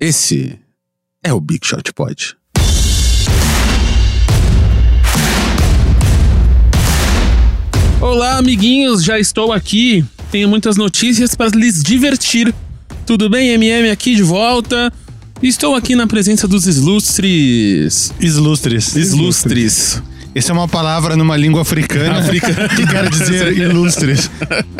Esse é o Big Shot Pod. Olá, amiguinhos, já estou aqui. Tenho muitas notícias para lhes divertir. Tudo bem, MM aqui de volta. Estou aqui na presença dos ilustres. Islustres. Islustres. Essa é uma palavra numa língua africana, Africana. que quer dizer ilustres.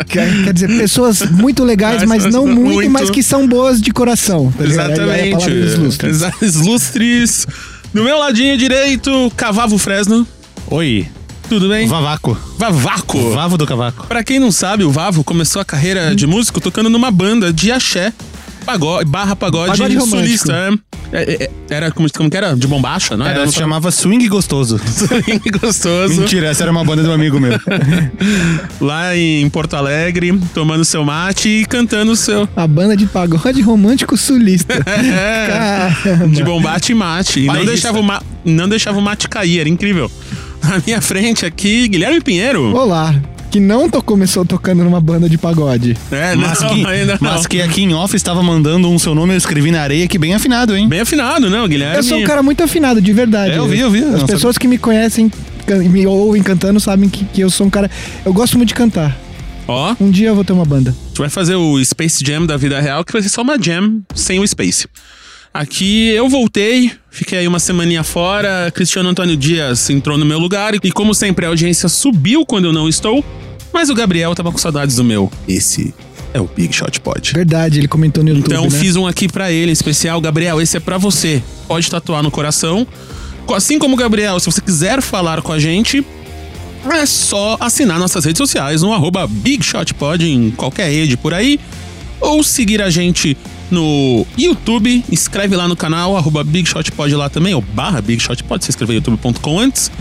Quer, quer dizer, pessoas muito legais, mas não muito, Muito. mas que são boas de coração. tá é Exatamente. Exa- Ilustres. No meu ladinho direito, Cavavo Fresno. Oi, Tudo bem? Vavaco. Vavaco. Vavo do cavaco. Pra quem não sabe, o Vavo começou a carreira de músico tocando numa banda de axé, pagode, barra pagode, Pagode romântico. sulista. É, é, é, era como, como que era? De bombacha, não era? Ela se chamava Swing Gostoso. gostoso. Mentira, essa era uma banda de um amigo meu. Lá em Porto Alegre, tomando seu mate e cantando o seu. A banda de pagode romântico sulista. É, Caramba. de bombate e mate. E não deixava, o ma- não deixava o mate cair, era incrível. Na minha frente aqui, Guilherme Pinheiro. Olá, que não to- começou tocando numa banda de pagode. É, Mas, não, que, ainda não. mas que aqui em off estava mandando um seu nome, eu escrevi na areia, que bem afinado, hein? Bem afinado, não, Guilherme? Eu sou um cara muito afinado, de verdade. É, eu vi, eu vi. As Não, pessoas que me conhecem, me ouvem cantando, sabem que, que eu sou um cara. Eu gosto muito de cantar. Ó, Um dia eu vou ter uma banda. Tu vai fazer o Space Jam da vida real, que vai ser só uma jam sem o Space. Aqui eu voltei, fiquei aí uma semaninha fora, Cristiano Antônio Dias entrou no meu lugar e como sempre a audiência subiu quando eu não estou, mas o Gabriel tava com saudades do meu. Esse é o Big Shot Pod. Verdade, ele comentou no YouTube. Então né? fiz um aqui pra ele, especial. Gabriel, esse é pra você. Pode tatuar no coração. Assim como o Gabriel, se você quiser falar com a gente, é só assinar nossas redes sociais no arroba BigShotPod em qualquer rede por aí. Ou seguir a gente no YouTube, inscreve lá no canal, arroba BigShotPod lá também, ou barra BigShotPod, você escreveu youtube.com antes.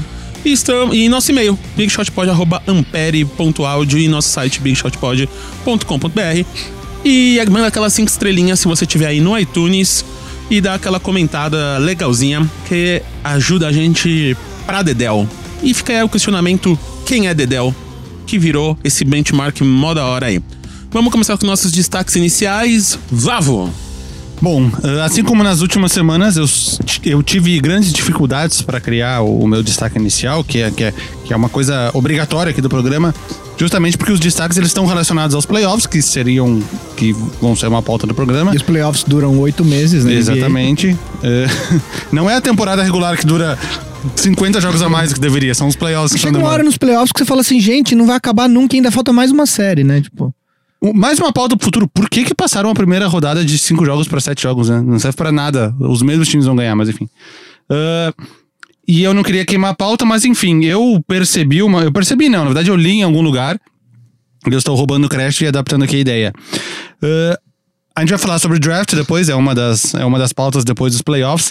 E, estamos, e nosso e-mail, bigshotpod.ampere.audio e nosso site bigshotpod.com.br. E manda aquelas cinco estrelinhas se você tiver aí no iTunes e dá aquela comentada legalzinha que ajuda a gente pra Dedel. E fica aí o questionamento: quem é Dedel? Que virou esse benchmark mó da hora aí. Vamos começar com nossos destaques iniciais. Vavo! Bom, eh, assim como nas últimas semanas, eu, eu tive grandes dificuldades para criar o, o meu destaque inicial, que é, que, é, que é uma coisa obrigatória aqui do programa, justamente porque os destaques eles estão relacionados aos playoffs, que seriam, que vão ser uma pauta do programa. E os playoffs duram oito meses, né? Exatamente. Eh, não é a temporada regular que dura 50 jogos a mais do que deveria, são os playoffs que estão Chega uma hora nos playoffs que você fala assim, gente, não vai acabar nunca, ainda falta mais uma série, né? Tipo, Mais uma pauta pro futuro. Por que que passaram a primeira rodada de cinco jogos para sete jogos, né? Não serve pra nada. Os mesmos times vão ganhar, mas enfim. Ah, e eu não queria queimar a pauta, mas enfim, eu percebi uma. Eu percebi, não. Na verdade, eu li em algum lugar. Eu estou roubando o crédito e adaptando aqui a ideia. Ah, a gente vai falar sobre draft depois, é uma das, é uma das pautas depois dos playoffs.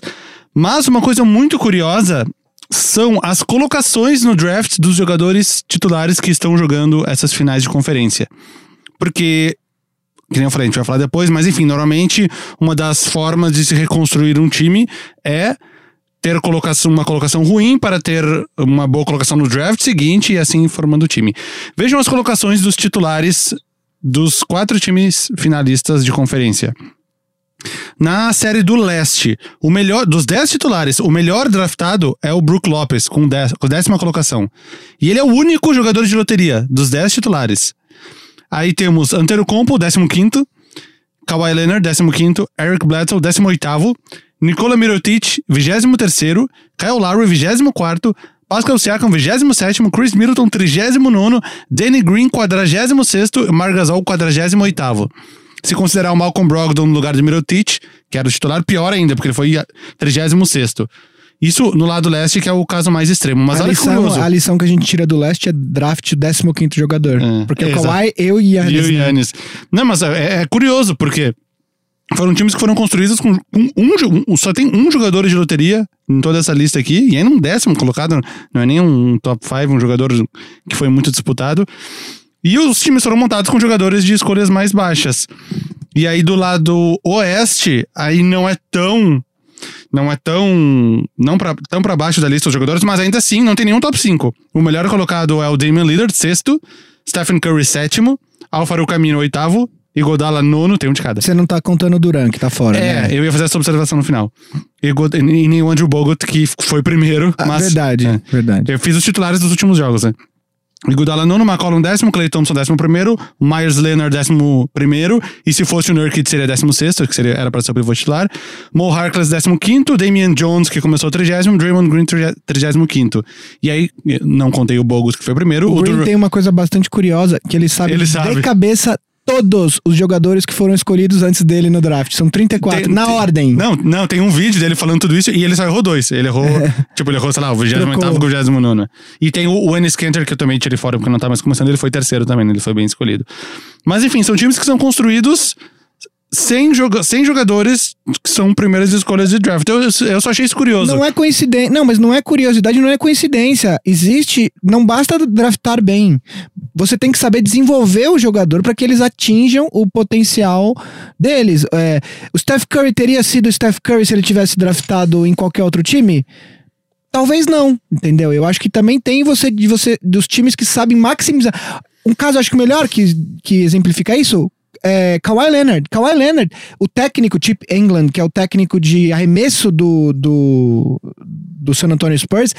Mas uma coisa muito curiosa são as colocações no draft dos jogadores titulares que estão jogando essas finais de conferência. Porque, que nem eu falei, a gente vai falar depois, mas enfim, normalmente uma das formas de se reconstruir um time é ter colocação, uma colocação ruim para ter uma boa colocação no draft seguinte e assim formando o time. Vejam as colocações dos titulares dos quatro times finalistas de conferência. Na série do leste, o melhor dos 10 titulares, o melhor draftado é o Brook Lopes, com, 10, com décima colocação. E ele é o único jogador de loteria dos 10 titulares. Aí temos Antetokounmpo, 15º, Kawhi Leonard, 15º, Eric Bledsoe, 18º, Nikola Mirotic, 23º, Kyle Lowry, 24º, Pascal Siakam, 27º, Chris Middleton, 39º, Danny Green, 46º e Marc Gasol, 48º. Se considerar o Malcolm Brogdon no lugar de Mirotic, que era o titular, pior ainda, porque ele foi 36º. Isso no lado leste, que é o caso mais extremo. Mas a, olha lição, curioso. a lição que a gente tira do leste é draft o 15 jogador. É, porque o exato. Kawhi, eu e E Yannis. o né? Yannis. Não, mas é, é curioso, porque foram times que foram construídos com, com um, um- Só tem um jogador de loteria em toda essa lista aqui, e ainda um décimo colocado, não é nem um top 5, um jogador que foi muito disputado. E os times foram montados com jogadores de escolhas mais baixas. E aí do lado oeste, aí não é tão. Não é tão. Não pra, tão para baixo da lista os jogadores, mas ainda assim não tem nenhum top 5. O melhor colocado é o Damian Lillard, sexto. Stephen Curry, sétimo. Alfaro Camino, oitavo. Igodala nono, tem um de cada. Você não tá contando o Duran, que tá fora, É, né? eu ia fazer essa observação no final. Igod- E nem o Andrew Bogut, que foi primeiro, Ah, mas... verdade, é. verdade. Eu fiz os titulares dos últimos jogos, né? Iguodala nono, McCollum décimo, Clay Thompson décimo primeiro, Myers Leonard décimo primeiro, e se fosse o Nurkic seria décimo sexto, que seria, era para ser o pivô titular, Mo Harkless décimo quinto, Damian Jones, que começou trigésimo, Draymond Green trigésimo quinto. E aí, não contei o Bogut, que foi o primeiro, O o Green Dur- tem uma coisa bastante curiosa, que ele sabe, Ele sabe. de cabeça todos os jogadores que foram escolhidos antes dele no draft. São 34, Tem- na tem- ordem. Não, não, tem um vídeo dele falando tudo isso e ele só errou dois. Ele errou, tipo, ele errou, sei lá, o 28 Trocou. e o 29. E tem o, o Ennis Cantor, que eu também tirei fora porque não tá mais começando, ele foi terceiro também, ele foi bem escolhido. Mas enfim, são times que são construídos sem, joga sem jogadores que são primeiras escolhas de draft. Eu, eu só achei isso curioso. Não é coincidência. Não, mas não é curiosidade, não é coincidência. Existe. Não basta draftar bem. Você tem que saber desenvolver o jogador para que eles atinjam o potencial deles. É, o Steph Curry teria sido o Steph Curry se ele tivesse draftado em qualquer outro time? Talvez não, entendeu? Eu acho que também tem você de você dos times que sabem maximizar. Um caso, acho que o melhor que, que exemplifica isso é Kawhi Leonard. Kawhi Leonard, o técnico Chip England, que é o técnico de arremesso do, do, do San Antonio Spurs,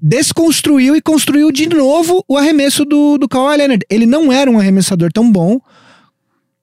desconstruiu e construiu de novo o arremesso do, do Kawhi Leonard. Ele não era um arremessador tão bom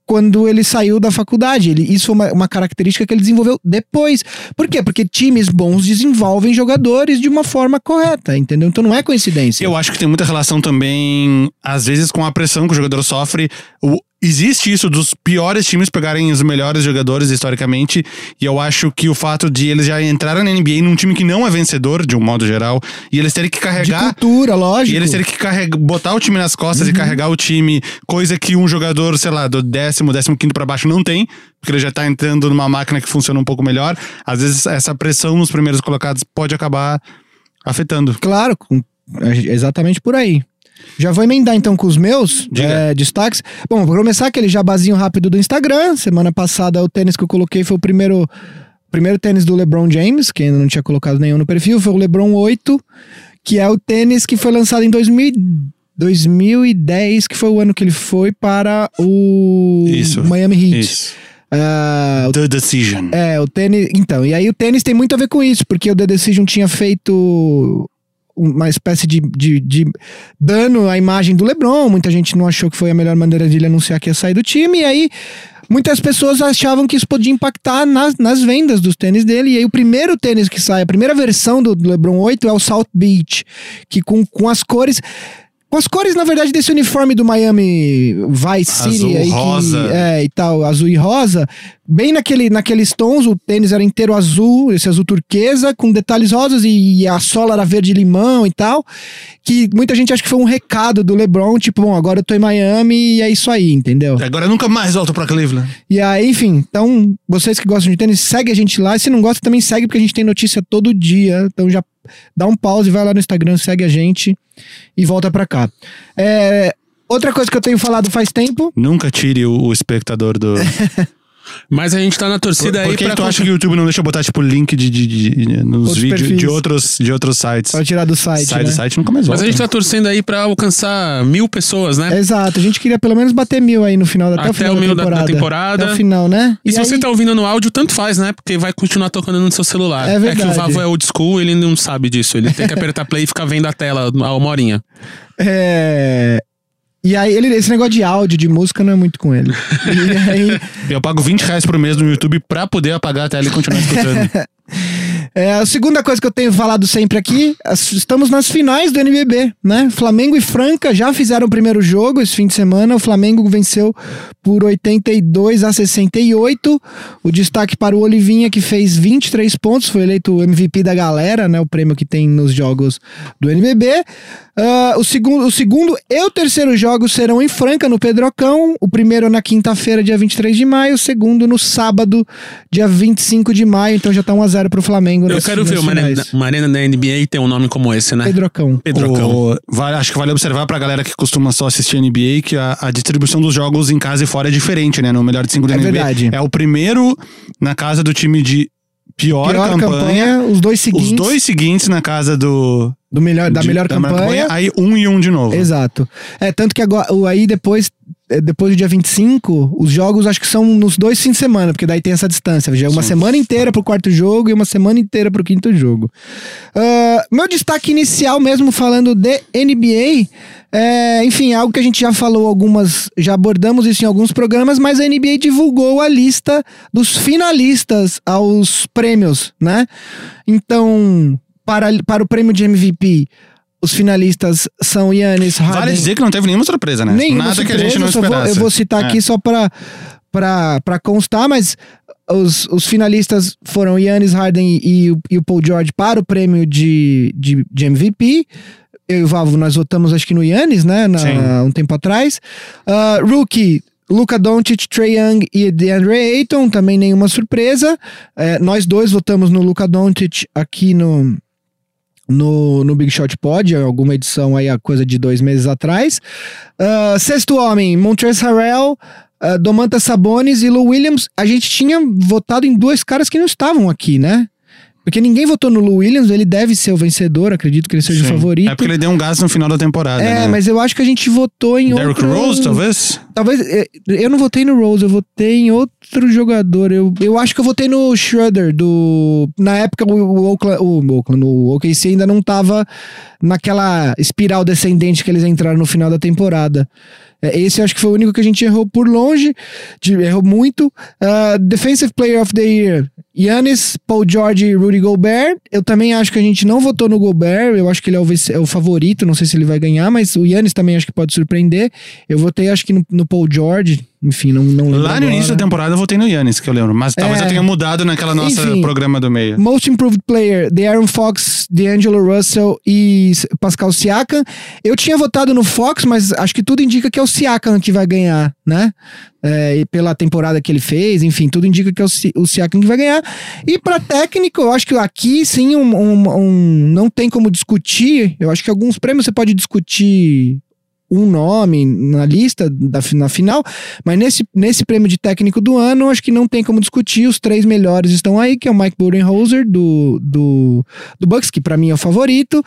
quando ele saiu da faculdade. Ele, isso foi uma, uma característica que ele desenvolveu depois. Por quê? Porque times bons desenvolvem jogadores de uma forma correta, entendeu? Então não é coincidência. Eu acho que tem muita relação também, às vezes, com a pressão que o jogador sofre. O- existe isso dos piores times pegarem os melhores jogadores historicamente. E eu acho que o fato de eles já entrarem na NBA num time que não é vencedor, de um modo geral, e eles terem que de carregar. cultura, lógico. E eles terem que carregar, botar o time nas costas Uhum. e carregar o time, coisa que um jogador, sei lá, do décimo, décimo quinto pra baixo não tem, porque ele já tá entrando numa máquina que funciona um pouco melhor. Às vezes essa pressão nos primeiros colocados pode acabar afetando. Claro, é exatamente por aí. Já vou emendar então com os meus é, destaques. Bom, vou começar aquele jabazinho rápido do Instagram. Semana passada o tênis que eu coloquei foi o primeiro, primeiro tênis do LeBron James, que ainda não tinha colocado nenhum no perfil, foi o LeBron 8, que é o tênis que foi lançado em 2000, 2010, que foi o ano que ele foi para o Isso. Miami Heat. Isso. O The Decision. é, o tênis. Então, e aí o tênis tem muito a ver com isso, porque o The Decision tinha feito uma espécie de, de, de dano à imagem do LeBron. Muita gente não achou que foi a melhor maneira de ele anunciar que ia sair do time, e aí. Muitas pessoas achavam que isso podia impactar nas, nas vendas dos tênis dele. E aí, o primeiro tênis que sai, a primeira versão do LeBron 8 é o South Beach, que com, com as cores. Com as cores, na verdade, desse uniforme do Miami Vice City Azul, aí, que- rosa. é, e tal, azul e rosa, bem naquele, naqueles tons, o tênis era inteiro azul, esse azul turquesa, com detalhes rosas e, a sola era verde limão e tal, que muita gente acha que foi um recado do LeBron, tipo, bom, agora eu tô em Miami e é isso aí, entendeu? Agora eu nunca mais volto pra Cleveland. E aí, enfim, então, vocês que gostam de tênis, segue a gente lá, e se não gosta também segue, porque a gente tem notícia todo dia, então já dá um pause, vai lá no Instagram, segue a gente e volta pra cá. É, outra coisa que eu tenho falado faz tempo, Nunca tire o, o espectador do. Mas a gente tá na Por, torcida aí por que pra tu acha que o YouTube não deixa eu botar, tipo, link de, de- de- nos vídeos de outros, de outros sites? pra tirar do site, Sai né? do site nunca mais volta. Mas a gente tá torcendo aí pra alcançar mil pessoas, né? Exato, a gente queria pelo menos bater mil aí no final, até, Até o final o mil da da- da temporada. temporada. Até o final, né? E, se aí- você tá ouvindo no áudio, tanto faz, né? Porque vai continuar tocando no seu celular. É que o verdade. Vavo é old school, ele não sabe disso. Ele tem que apertar play e ficar vendo a tela a uma horinha. É... E aí, ele, esse negócio de áudio, de música, não é muito com ele. E aí, Eu pago 20 reais por mês no YouTube pra poder apagar a tela e continuar escutando. É, a segunda coisa que eu tenho falado sempre aqui, estamos nas finais do NBB, né? Flamengo e Franca já fizeram o primeiro jogo esse fim de semana. O Flamengo venceu por 82 a 68. O destaque para o Olivinha, que fez 23 pontos, foi eleito o MVP da galera, né? O prêmio que tem nos jogos do NBB. Ah, o, segundo, o segundo e o terceiro jogos serão em Franca, no Pedrocão. O primeiro na quinta-feira, dia 23 de maio. O segundo no sábado, dia 25 de maio. Então já tá 1x0 pro Flamengo. Eu nas- quero ver uma arena, uma arena da NBA ter um nome como esse, né? Pedrocão. Pedrocão. O- vale- acho que vale observar pra galera que costuma só assistir NBA que a, a distribuição dos jogos em casa e fora é diferente, né? No melhor de cinco da É NBA. verdade. É o primeiro na casa do time de pior, Pior campanha. campanha, os dois seguintes. Os dois seguintes na casa do. Do melhor, da de- melhor campanha. Aí um e um de novo. Exato. É, tanto que agora, aí depois é, depois do dia 25, os jogos acho que são nos dois fins de semana, porque daí tem essa distância. Já é uma Sim. semana inteira pro quarto jogo e uma semana inteira pro quinto jogo. Ah, meu destaque inicial, mesmo falando de NBA, é, enfim, é algo que a gente já falou algumas, já abordamos isso em alguns programas, mas a NBA divulgou a lista dos finalistas aos prêmios, né? Então, para, para o prêmio de MVP, os finalistas são Yannis, Harden... Vale dizer que não teve nenhuma surpresa, né? Nenhuma Nada que a surpresa, gente não eu só vou- esperasse. eu vou citar É. aqui só pra, pra constar, mas os, os finalistas foram Yannis, Harden e, o- e o Paul George para o prêmio de, de, de MVP. Eu e o Valvo, nós votamos acho que no Yannis, né? na- Sim. um tempo atrás. Ah, rookie, Luka Doncic, Trey Young e DeAndre Ayton, também nenhuma surpresa. É, nós dois votamos no Luka Doncic aqui no, no, no Big Shot Pod, alguma edição aí, a coisa de dois meses atrás. Ah, sexto homem, Montrezl Harrell, ah, Domantas Sabonis e Lou Williams. A gente tinha votado em dois caras que não estavam aqui, né? Porque ninguém votou no Lou Williams, ele deve ser o vencedor, acredito que ele seja o Sim. favorito. É porque ele deu um gás no final da temporada. É, né? mas eu acho que a gente votou em Derrick outro... Rose, talvez? Talvez. eh, Eu não votei no Rose, eu votei em outro jogador. Eu, eu acho que eu votei no Schroeder, do. Na época o, o Oakland. O, Oakland, o OKC ainda não tava naquela espiral descendente que eles entraram no final da temporada. É, Esse acho que foi o único que a gente errou por longe, de- errou muito. Ah, Defensive Player of the Year, Yannis, Paul George e Rudy Gobert. Eu também acho que a gente não votou no Gobert, eu acho que ele é o, é o favorito, não sei se ele vai ganhar, mas o Yannis também acho que pode surpreender. Eu votei acho que no, no Paul George, enfim, não, não lembro Lá no agora. início da temporada eu votei no Yannis, que eu lembro. Mas talvez É. eu tenha mudado naquela nossa Enfim. programa do meio. Most Improved Player, De'Aaron Fox, D'Angelo Russell e Pascal Siakam. Eu tinha votado no Fox, mas acho que tudo indica que é o Siakam que vai ganhar, né? É, e pela temporada que ele fez, enfim, tudo indica que é o, Si- o Siakam que vai ganhar. E pra técnico, eu acho que aqui sim um, um- um- não tem como discutir. Eu acho que alguns prêmios você pode discutir um nome na lista da, na final, mas nesse, nesse prêmio de técnico do ano, acho que não tem como discutir. Os três melhores estão aí, que é o Mike Budenholzer do, do, do Bucks, que pra mim é o favorito.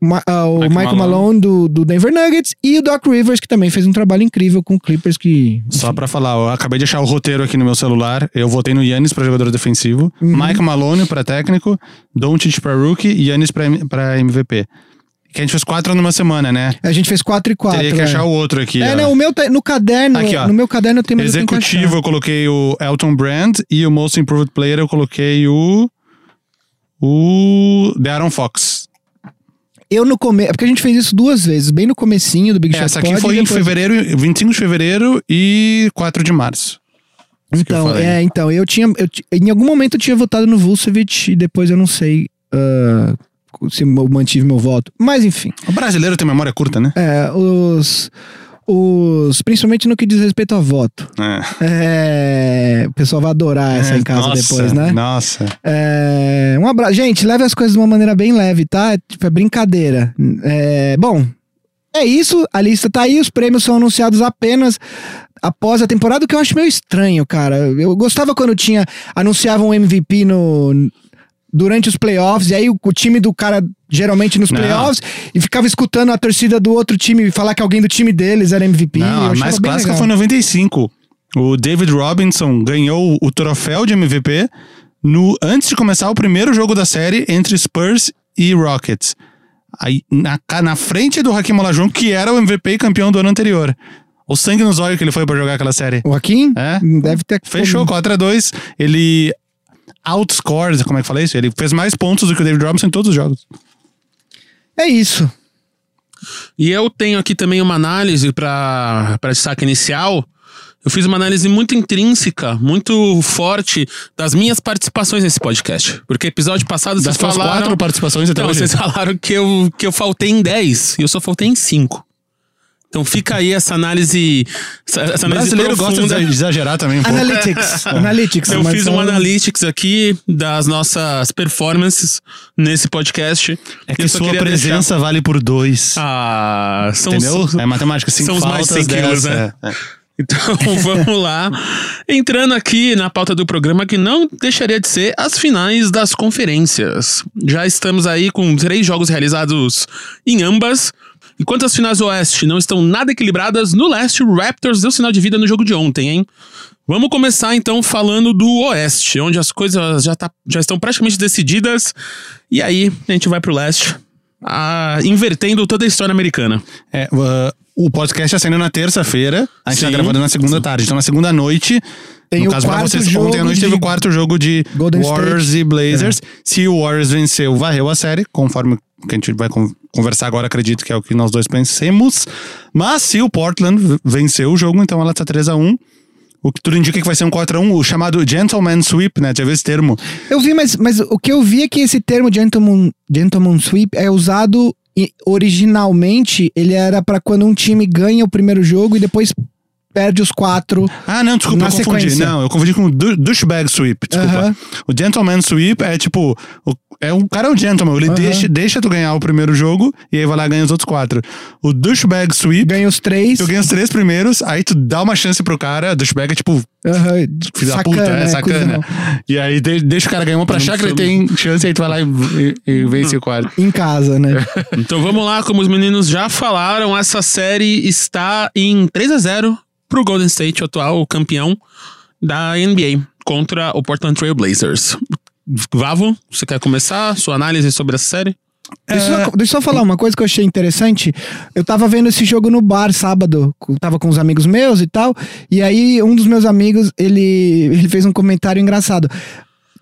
Ma- ah, o Mike Michael Malone. Malone, do, do Denver Nuggets e o Doc Rivers, que também fez um trabalho incrível com o Clippers, que Só pra falar, eu acabei de achar o roteiro aqui no meu celular. Eu votei no Yannis pra jogador defensivo, Uhum. Mike Malone pra técnico, Doncic pra rookie e Yannis pra MVP. Que a gente fez quatro numa semana, né? a gente fez 4 e 4. Teria que achar o outro aqui. É, ó. não, o meu tá- no caderno, Aqui, ó. no meu caderno eu tenho eu que Executivo achar. eu coloquei o Elton Brand e o Most Improved Player eu coloquei o. O. De'Aaron Fox. Eu no começo, porque a gente fez isso duas vezes, bem no comecinho do Big Shot Essa aqui Pod foi em depois- fevereiro, 25 de fevereiro e 4 de março. Eu Então, é, então, eu tinha. Eu, em algum momento eu tinha votado no Vucevic e depois eu não sei ah, se eu mantive meu voto. Mas enfim. O brasileiro tem memória curta, né? É, os. Os. Principalmente no que diz respeito a voto. É. É, o pessoal vai adorar essa em casa Nossa, depois, né? Nossa. É, um abraço. Gente, leve as coisas de uma maneira bem leve, tá? É, Tipo, é brincadeira. É, bom, é isso. A lista tá aí. Os prêmios são anunciados apenas após a temporada, o que eu acho meio estranho, cara. Eu gostava quando tinha. Anunciavam um MVP no. Durante os playoffs, e aí o, o time do cara, geralmente nos Não. playoffs, e ficava escutando a torcida do outro time falar que alguém do time deles era MVP. Não, a mais clássica legal. foi em 95. O David Robinson ganhou o troféu de MVP no, antes de começar o primeiro jogo da série entre Spurs e Rockets. Aí, na, na frente do Hakim Olajuwon, que era o MVP e campeão do ano anterior. O sangue nos olhos que ele foi pra jogar aquela série. O Joaquim? É. Deve ter. Fechou 4 a 2 Ele outscored, como é que fala isso? Ele fez mais pontos do que o David Robinson em todos os jogos. É isso. E eu tenho aqui também uma análise para destaque inicial. Eu fiz uma análise muito intrínseca, muito forte das minhas participações nesse podcast. Porque episódio passado Das vocês suas falaram. quatro participações até Então, hoje. vocês falaram que eu, que eu faltei em 10 e eu só faltei em 5. Então fica aí essa análise. Essa, essa O análise brasileiro gosta profunda. de exagerar também um pouco. Analytics. Analytics. Eu fiz um são- analytics aqui das nossas performances nesse podcast. É que sua presença vale por dois. deixar- Ah, são Entendeu? os- É matemática, cinco são os mais faltas, 100 quilos, né? é, é. Então vamos lá. Entrando aqui na pauta do programa que não deixaria de ser as finais das conferências. Já estamos aí com três jogos realizados em ambas. Enquanto as finais do Oeste não estão nada equilibradas, no Leste o Raptors deu sinal de vida no jogo de ontem, hein? Vamos começar então falando do Oeste, onde as coisas já, tá, já estão praticamente decididas. E aí a gente vai pro Leste, ah, invertendo toda a história americana. É, uh, o podcast está saindo na terça-feira, a gente tá Sim. gravando na segunda tarde. Então na segunda noite, Tem no o caso pra vocês, jogo ontem à noite de teve o quarto jogo de Golden Warriors State. e Blazers. Se o Warriors venceu, varreu a série, conforme que a gente vai con- conversar agora, acredito que é o que nós dois pensemos. Mas se o Portland venceu o jogo, então ela tá 3x1. O que tudo indica que vai ser um 4x1, o chamado Gentleman Sweep, né? Já viu esse termo? Eu vi, mas, mas o que eu vi é que esse termo gentleman, gentleman sweep é usado originalmente, ele era pra quando um time ganha o primeiro jogo e depois perde os quatro. Ah, não, desculpa, Na eu confundi. sequência. Não, eu confundi com o douchebag sweep, desculpa. Aham. O gentleman sweep é tipo, o, é um cara é um gentleman, ele Aham. deixa, deixa tu ganhar o primeiro jogo e aí vai lá e ganha os outros quatro. O douchebag sweep, Ganha os três. tu ganha os três primeiros, aí tu dá uma chance pro cara, douchebag é tipo, Aham, filho da puta, é né, sacana. E aí de- deixa o cara ganhar uma pra achar que ele tem chance e aí tu vai lá e, e, e vence o quarto. Em casa, né? Então vamos lá, como os meninos já falaram, essa série está em 3 a 0 pro Golden State, o atual campeão da NBA, contra o Portland Trail Blazers. Vavo, você quer começar sua análise sobre essa série? Deixa, eu É. só, deixa eu só falar uma coisa que eu achei interessante. Eu tava vendo esse jogo no bar sábado, tava com os amigos meus e tal, e aí um dos meus amigos, ele, ele fez um comentário engraçado.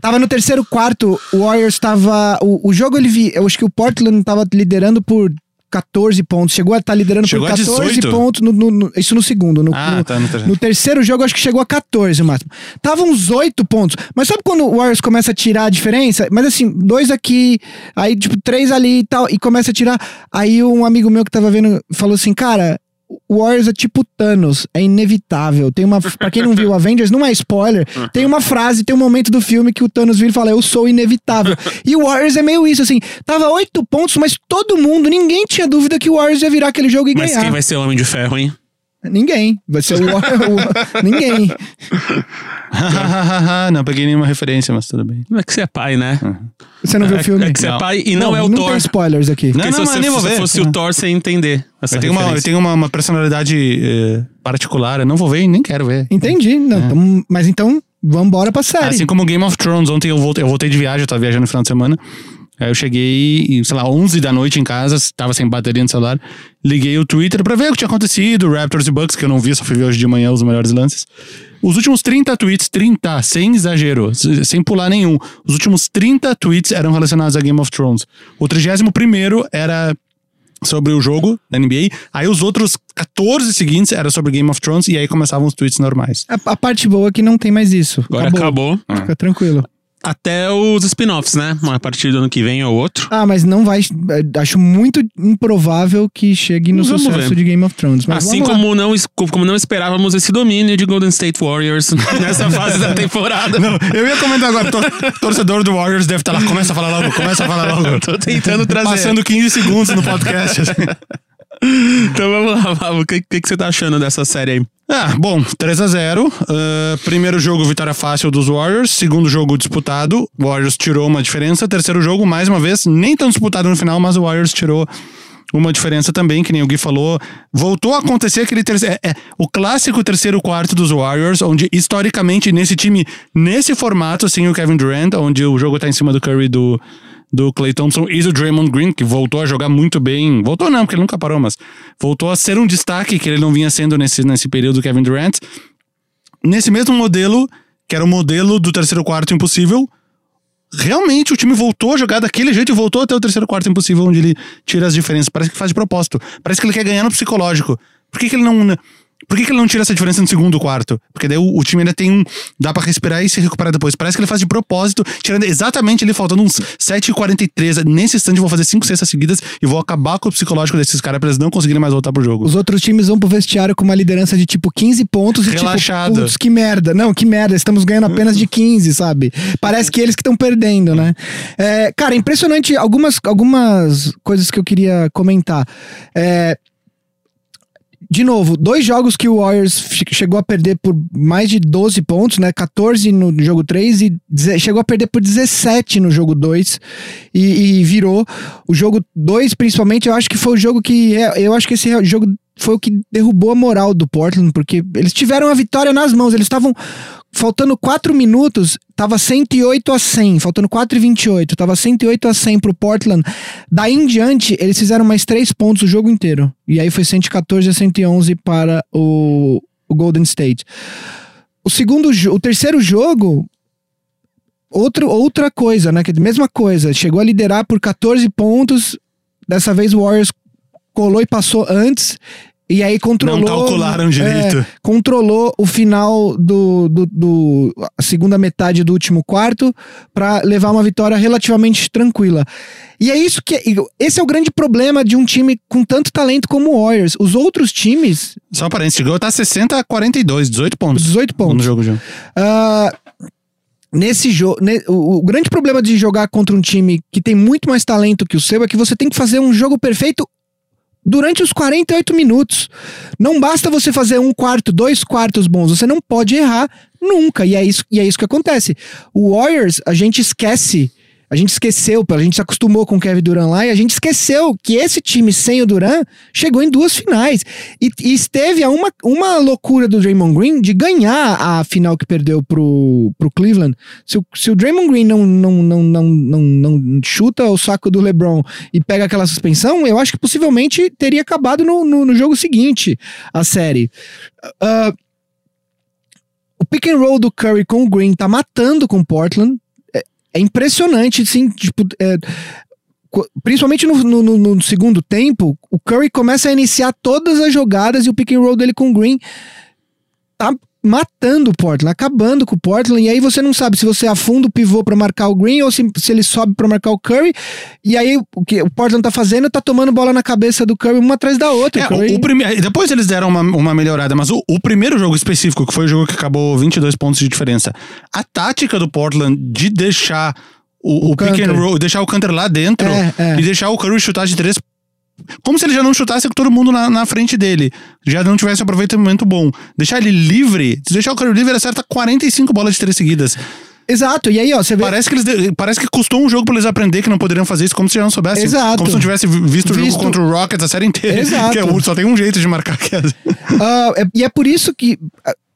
Tava no terceiro quarto, o Warriors tava. O, o jogo ele vi. Eu acho que o Portland tava liderando por 14 pontos. Chegou a estar liderando Chegou por a 14 18? pontos. no- no- no- isso no segundo. No, Ah, no- tá no terceiro jogo, acho que chegou a 14 o máximo. Tava uns 8 pontos. Mas sabe quando o Warriors começa a tirar a diferença? Mas assim, dois aqui, aí tipo, três ali e tal, e começa a tirar. Aí um amigo meu que tava vendo falou assim, cara. O Warriors é tipo Thanos, é inevitável. Tem uma. Pra quem não viu Avengers, não é spoiler. Tem uma frase, tem um momento do filme que o Thanos vira e fala: Eu sou inevitável. e o Warriors é meio isso, assim. Tava oito pontos, mas todo mundo, ninguém tinha dúvida que o Warriors ia virar aquele jogo e Mas ganhar. quem vai ser o Homem de Ferro, hein? Ninguém. Vai ser o, o Ninguém. não peguei nenhuma referência, mas tudo bem. É que você é pai, né? Você não viu é, o filme? é que você é Não. pai e não, é o não Thor. tem spoilers aqui. Não, Porque se não, você mas nem vou se fosse o Thor, você ia entender essa Eu tenho, uma, eu tenho uma, uma personalidade eh, particular, eu não vou ver e nem quero ver. Entendi. Não, então- mas então, vambora pra série. Assim como Game of Thrones, ontem eu voltei, eu voltei de viagem, eu tava viajando no final de semana. Aí eu cheguei, sei lá, 11 da noite em casa, tava sem bateria no celular. Liguei o Twitter pra ver o que tinha acontecido, Raptors e Bucks, que eu não vi, só fui ver hoje de manhã os melhores lances. Os últimos 30 tweets, 30, sem exagero, sem pular nenhum. Os últimos 30 tweets eram relacionados a Game of Thrones. O 31 era sobre o jogo da NBA. Aí os outros 14 seguintes era sobre Game of Thrones e aí começavam os tweets normais. A, a parte boa é que não tem mais isso. Agora acabou. Fica tranquilo. Até os spin-offs, né? A partir do ano que vem ou outro. Ah, mas não vai. eh, Acho muito improvável que chegue no Vamos sucesso ver. de Game of Thrones. Mas assim como não, como não esperávamos esse domínio de Golden State Warriors nessa fase da temporada. Não, eu ia comentar agora, tor- torcedor do Warriors deve estar lá, começa a falar logo, começa a falar logo. Tô tentando trazer. Passando 15 segundos no podcast. assim. Então vamos lá, Vavo. O que, que, que você tá achando dessa série aí? Ah, bom, 3 a 0 Ah, Primeiro jogo, vitória fácil dos Warriors. Segundo jogo disputado, Warriors tirou uma diferença. Terceiro jogo, mais uma vez, nem tão disputado no final, mas o Warriors tirou uma diferença também, que nem o Gui falou. Voltou a acontecer aquele terceiro. É, é, o clássico terceiro quarto dos Warriors, onde historicamente nesse time, nesse formato, sem o Kevin Durant, onde o jogo tá em cima do Curry do. Do Clay Thompson e do Draymond Green, que voltou a jogar muito bem. Voltou não, porque ele nunca parou, mas voltou a ser um destaque que ele não vinha sendo nesse, nesse período do Kevin Durant nesse mesmo modelo, que era o modelo do terceiro quarto impossível, realmente o time voltou a jogar daquele jeito e voltou até o terceiro quarto impossível, onde ele tira as diferenças. Parece que faz de propósito. Parece que ele quer ganhar no psicológico. Por que, que ele não. Por que, que ele não tira essa diferença no segundo quarto? Porque daí o, o time ainda tem um. Dá pra respirar e se recuperar depois. Parece que ele faz de propósito, tirando exatamente ele faltando uns 7h43. Nesse instante, eu vou fazer cinco cestas seguidas e vou acabar com o psicológico desses caras pra eles não conseguirem mais voltar pro jogo. Os outros times vão pro vestiário com uma liderança de tipo 15 pontos e Relaxado. tipo, putz, que merda. Não, que merda, estamos ganhando apenas de 15, sabe? Parece que eles que estão perdendo, né? É, cara, impressionante algumas, algumas coisas que eu queria comentar. É, de novo, dois jogos que o Warriors che- chegou a perder por mais de 12 pontos, né? 14 no jogo 3 e chegou a perder por 17 no jogo 2 e, e virou. O jogo 2, principalmente, eu acho que foi o jogo que. é, Eu acho que esse jogo foi o que derrubou a moral do Portland, porque eles tiveram a vitória nas mãos. Eles estavam faltando 4 minutos, tava 108 a 100, faltando 4 e 28, tava 108 a 100 pro Portland. Daí em diante, eles fizeram mais 3 pontos o jogo inteiro. E aí foi 114 a 111 para o, o Golden State. O segundo, o terceiro jogo, outro, outra coisa, né? Mesma coisa, chegou a liderar por 14 pontos. Dessa vez o Warriors colou e passou antes. E aí controlou. Não calcularam direito. É, controlou o final do, do, do- segunda metade do último quarto para levar uma vitória relativamente tranquila. E é isso que esse é o grande problema de um time com tanto talento como o Warriors. Os outros times, Só um parênteses, chegou tá 60 a 42, 18 pontos. 18 No pontos. jogo já. Ah, nesse jogo, o, o grande problema de jogar contra um time que tem muito mais talento que o seu é que você tem que fazer um jogo perfeito durante os 48 minutos. Não basta você fazer um quarto, dois quartos bons, você não pode errar nunca. E é isso, e é isso que acontece. O Warriors, a gente esquece. A gente esqueceu, a gente se acostumou com o Kevin Durant lá e a gente esqueceu que esse time sem o Durant chegou em duas finais. E, e esteve a uma, uma loucura do Draymond Green de ganhar a final que perdeu pro, pro Cleveland. Se o, se o Draymond Green não, não, não, não, não, não chuta o saco do LeBron e pega aquela suspensão, eu acho que possivelmente teria acabado no, no, no jogo seguinte a série. Ah, o pick and roll do Curry com o Green tá matando com Portland. É, impressionante, assim, tipo, é, principalmente no, no- no- no segundo tempo, o Curry começa a iniciar todas as jogadas e o pick and roll dele com o Green tá matando o Portland, acabando com o Portland, e aí você não sabe se você afunda o pivô pra marcar o Green ou se, se ele sobe pra marcar o Curry, e aí o que o Portland tá fazendo tá tomando bola na cabeça do Curry uma atrás da outra. É, o Curry- o, o prime- Depois eles deram uma, uma melhorada, mas o, o primeiro jogo específico, que foi o jogo que acabou 22 pontos de diferença, a tática do Portland de deixar o, O o pick and roll, deixar o Canter lá dentro É, é. e deixar o Curry chutar de três. Como se ele já não chutasse com todo mundo na, na frente dele. Já não tivesse aproveitamento bom. Deixar ele livre, se deixar o Curry livre, ele acerta 45 bolas de três seguidas. Exato, e aí ó, você vê... Parece que, eles, parece que custou um jogo pra eles aprender que não poderiam fazer isso, como se já não soubessem. Exato. Como se não tivesse vi- visto, o jogo Visto. contra o Rockets a série inteira. Exato. Que é só tem um jeito de marcar. Que é... Ah, é- e é por isso que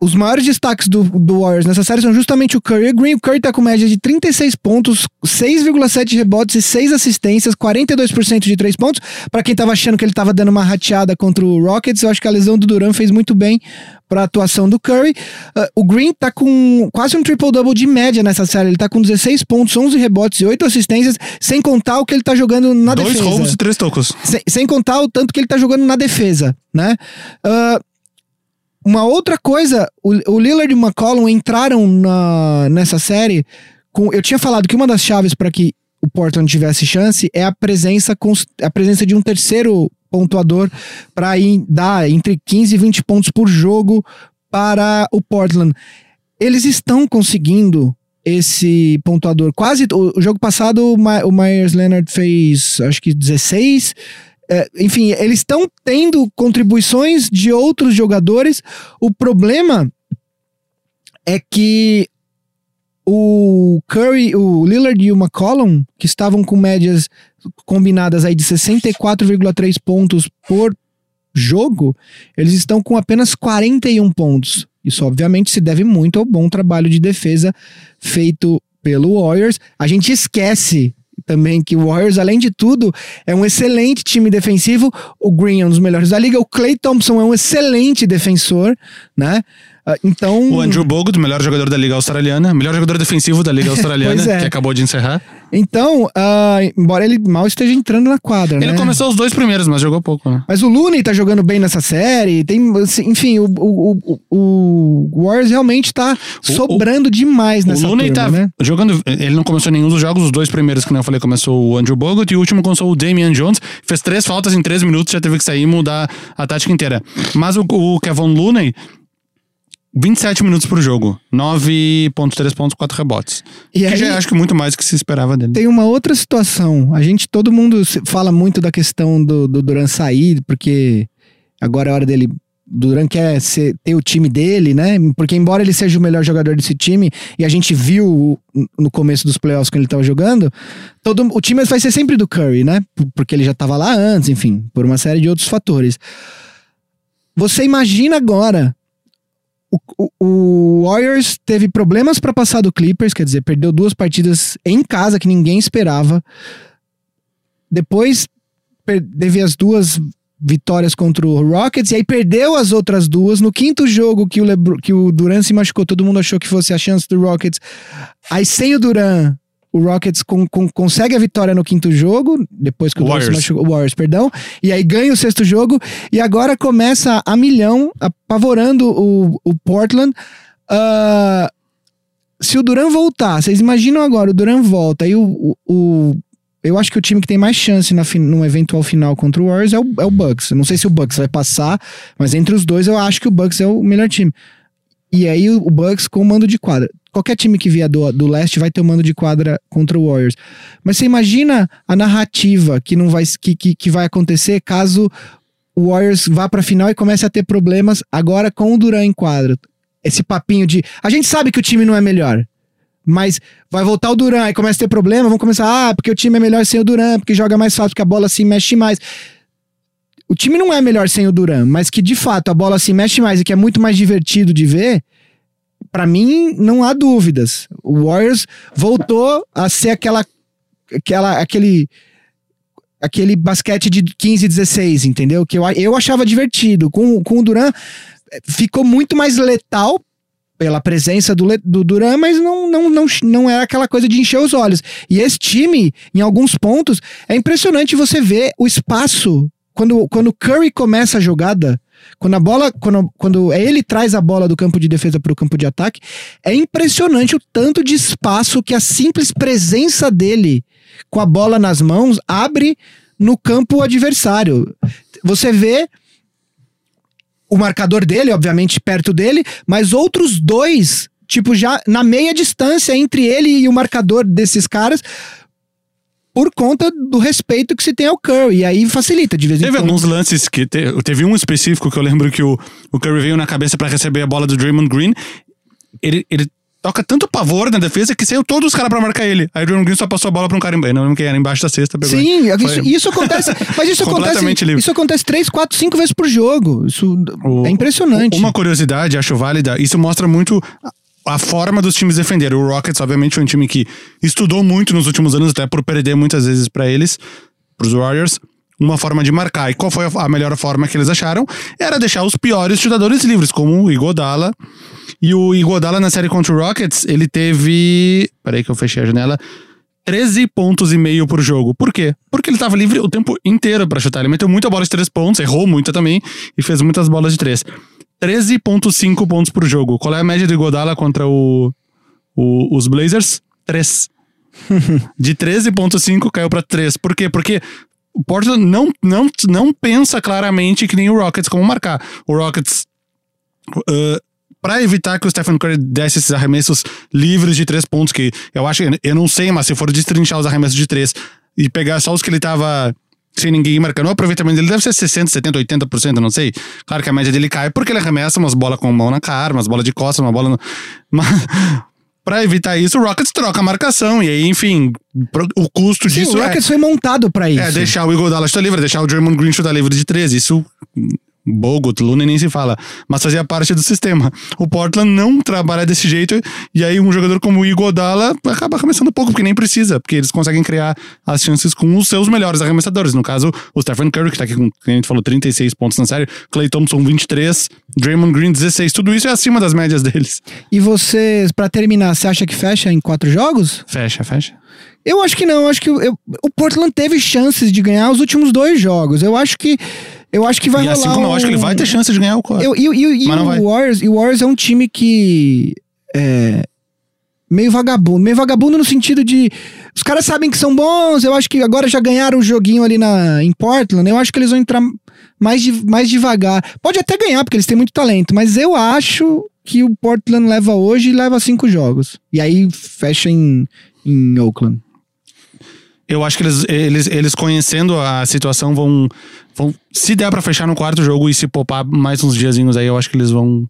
os maiores destaques do, do Warriors nessa série são justamente o Curry e o Green. O Curry tá com média de 36 pontos, 6,7 rebotes e 6 assistências, 42% de 3 pontos. Pra quem tava achando que ele tava dando uma rateada contra o Rockets, eu acho que a lesão do Duran fez muito bem pra atuação do Curry. Ah, o Green tá com quase um triple-double de média nessa série. Ele tá com 16 pontos, 11 rebotes e 8 assistências, sem contar o que ele tá jogando na Dois defesa. roubos e três tocos. Sem, sem contar o tanto que ele tá jogando na defesa, né? Ah, uma outra coisa, o, o Lillard e o McCollum entraram na, nessa série com. Eu tinha falado que uma das chaves para que o Portland tivesse chance é a presença, a presença de um terceiro pontuador para dar entre 15 e 20 pontos por jogo para o Portland. Eles estão conseguindo esse pontuador. Quase o, o jogo passado o, My, o Myers Leonard fez acho que 16. É, enfim, eles estão tendo contribuições de outros jogadores. O problema é que o Curry, o Lillard e o McCollum, que estavam com médias combinadas aí de 64,3 pontos por jogo, eles estão com apenas 41 pontos. Isso obviamente se deve muito ao bom trabalho de defesa feito pelo Warriors. A gente esquece também que o Warriors, além de tudo, é um excelente time defensivo. O Green é um dos melhores da liga. O Clay Thompson é um excelente defensor, né? Ah, Então. O Andrew Bogut, melhor jogador da Liga Australiana, melhor jogador defensivo da Liga Australiana, é. que acabou de encerrar. Então, ah, embora ele mal esteja entrando na quadra, Ele né? começou os dois primeiros, mas jogou pouco, né? Mas o Looney tá jogando bem nessa série. Tem, assim, enfim, o, o, o, o Warriors realmente tá sobrando demais nessa o Looney turma, tá né? jogando. Ele não começou nenhum dos jogos, os dois primeiros, que nem eu falei, começou o Andrew Bogut e o último começou o Damian Jones. Fez três faltas em três minutos, já teve que sair e mudar a tática inteira. Mas o, o Kevin Looney. 27 minutos por jogo, 9.3 pontos, 4 rebotes. E que aí- já é, acho que muito mais do que se esperava dele. Tem uma outra situação. A gente, todo mundo fala muito da questão do, do Duran sair, porque agora é hora dele. Duran quer ser, ter o time dele, né? Porque embora ele seja o melhor jogador desse time, e a gente viu no começo dos playoffs quando ele tava jogando, todo, o time vai ser sempre do Curry, né? Porque ele já tava lá antes, enfim, por uma série de outros fatores. Você imagina agora o, o, o Warriors teve problemas para passar do Clippers, quer dizer, perdeu duas partidas em casa que ninguém esperava. Depois teve as duas vitórias contra o Rockets e aí perdeu as outras duas. No quinto jogo que o, Lebr que o Duran se machucou, todo mundo achou que fosse a chance do Rockets. Aí sem o Duran, o Rockets com, com, consegue a vitória no quinto jogo, depois que o Warriors. machucou, Warriors, perdão, e aí ganha o sexto jogo, e agora começa a milhão, apavorando o, o Portland. Uh, se o Duran voltar, vocês imaginam agora, o Duran volta, e o, o, o eu acho que o time que tem mais chance na, num eventual final contra o Warriors é o, é o Bucks. Eu não sei se o Bucks vai passar, mas entre os dois eu acho que o Bucks é o melhor time. E aí o Bucks com o mando de quadra. Qualquer time que vier do, do leste vai ter o um mando de quadra contra o Warriors. Mas você imagina a narrativa que não vai que, que, que vai acontecer caso o Warriors vá para final e comece a ter problemas agora com o Duran em quadra. Esse papinho de a gente sabe que o time não é melhor. Mas vai voltar o Duran e começa a ter problema, vão começar, ah, porque o time é melhor sem o Duran, porque joga mais fácil, porque a bola se mexe mais. O time não é melhor sem o Duran, mas que de fato a bola se mexe mais e que é muito mais divertido de ver, para mim não há dúvidas. O Warriors voltou a ser aquela aquela aquele aquele basquete de 15 16, entendeu? Que eu, eu achava divertido. Com, com o Duran ficou muito mais letal pela presença do, do Duran, mas não, não, não, não era aquela coisa de encher os olhos. E esse time, em alguns pontos, é impressionante você ver o espaço. Quando, quando Curry começa a jogada, quando a bola, quando, quando ele traz a bola do campo de defesa para o campo de ataque, é impressionante o tanto de espaço que a simples presença dele com a bola nas mãos abre no campo adversário. Você vê o marcador dele, obviamente, perto dele, mas outros dois, tipo, já na meia distância entre ele e o marcador desses caras, por conta do respeito que se tem ao Curry. E aí facilita de vez em teve quando. Teve alguns lances que. Te, teve um específico que eu lembro que o, o Curry veio na cabeça para receber a bola do Draymond Green. Ele, ele toca tanto pavor na defesa que saiu todos os caras pra marcar ele. Aí o Draymond Green só passou a bola pra um cara embaixo. Não lembro quem era, embaixo da cesta. Pegou Sim, isso, isso, acontece. Mas isso acontece. Livre. Isso acontece 3, 4, 5 vezes por jogo. Isso o, é impressionante. Uma curiosidade, acho válida, isso mostra muito a forma dos times defenderem. O Rockets, obviamente, foi um time que estudou muito nos últimos anos, até por perder muitas vezes para eles, pros Warriors uma forma de marcar. E qual foi a melhor forma que eles acharam? Era deixar os piores chutadores livres, como o Igodala. E o Igodala na série contra o Rockets, ele teve. Peraí que eu fechei a janela. 13 pontos e meio por jogo. Por quê? Porque ele estava livre o tempo inteiro para chutar. Ele meteu muita bola de 3 pontos, errou muita também e fez muitas bolas de 3. 13,5 pontos por jogo. Qual é a média do Igodala contra o, o os Blazers? 3. de 13,5 caiu para 3. Por quê? Porque o Portland não, não, não pensa claramente que nem o Rockets como marcar. O Rockets. Uh, para evitar que o Stephen Curry desse esses arremessos livres de três pontos, que eu acho, eu não sei, mas se for destrinchar os arremessos de três e pegar só os que ele tava sem ninguém marcando, o aproveitamento dele deve ser 60, 70, 80%, não sei. Claro que a média dele cai porque ele arremessa umas bolas com mão na cara, umas bolas de costas, uma bola no... Mas, Pra evitar isso, o Rockets troca a marcação. E aí, enfim, o custo Sim, disso. O Rockets é, foi montado para isso. É deixar o Igor Dallas chutar livre, deixar o Draymond Green chutar livre de 13. Isso Bogut, Luna nem se fala, mas fazia parte do sistema. O Portland não trabalha desse jeito, e aí um jogador como o Igodala acaba arremessando pouco, porque nem precisa, porque eles conseguem criar as chances com os seus melhores arremessadores. No caso, o Stephen Curry, que tá aqui com, a gente falou, 36 pontos na série, Clay Thompson 23, Draymond Green 16, tudo isso é acima das médias deles. E você, para terminar, você acha que fecha em quatro jogos? Fecha, fecha. Eu acho que não, eu acho que eu, o Portland teve chances de ganhar os últimos dois jogos. Eu acho que eu acho que vai e rolar. Assim como um... eu acho que ele vai ter chance de ganhar o core. Eu, e e, e o, Warriors, o Warriors é um time que. É, meio vagabundo. Meio vagabundo no sentido de. Os caras sabem que são bons. Eu acho que agora já ganharam um joguinho ali na, em Portland. Eu acho que eles vão entrar mais, de, mais devagar. Pode até ganhar, porque eles têm muito talento. Mas eu acho que o Portland leva hoje e leva cinco jogos. E aí fecha em, em Oakland. Eu acho que eles, eles, eles conhecendo a situação vão, vão. Se der pra fechar no quarto jogo e se poupar mais uns diazinhos aí, eu acho que eles vão.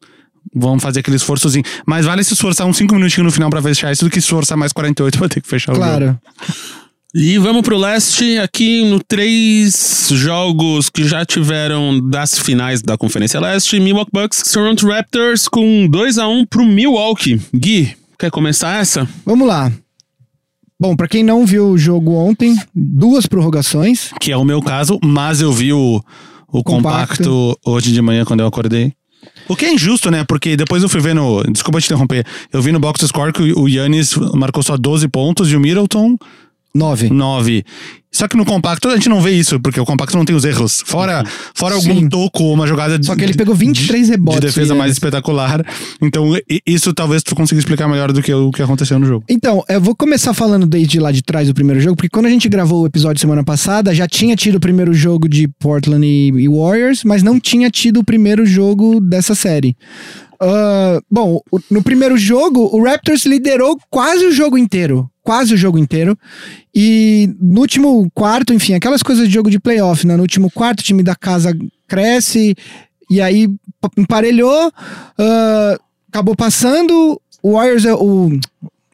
Vão fazer aquele esforçozinho. Mas vale se esforçar uns 5 minutinhos no final pra fechar isso do que se esforçar mais 48 pra ter que fechar o jogo. Claro. E vamos pro leste, aqui no três jogos que já tiveram das finais da Conferência Leste. Milwaukee Bucks, Toronto Raptors com 2 a 1 pro Milwaukee. Gui, quer começar essa? Vamos lá. Bom, pra quem não viu o jogo ontem, duas prorrogações. Que é o meu caso, mas eu vi o, o compacto. Compacto. hoje de manhã quando eu acordei. O que é injusto, né? Porque depois eu fui ver no. Desculpa te interromper. Eu vi no box score que o Yannis marcou só 12 pontos e o Middleton Nove. 9. Só que no compacto a gente não vê isso, porque o compacto não tem os erros. Fora, fora algum toco ou uma jogada de, Só que ele pegou 23 de rebotes. defesa o mais espetacular. Então, isso talvez tu consiga explicar melhor do que o que aconteceu no jogo. Então, eu vou começar falando desde lá de trás do primeiro jogo, porque quando a gente gravou o episódio semana passada, já tinha tido o primeiro jogo de Portland e, Warriors, mas não tinha tido o primeiro jogo dessa série. Ah, bom, no primeiro jogo, o Raptors liderou quase o jogo inteiro. Quase o jogo inteiro. E no último quarto, enfim, aquelas coisas de jogo de playoff, né? No último quarto, o time da casa cresce, e aí pa- emparelhou, ah, acabou passando. O Warriors, é- o,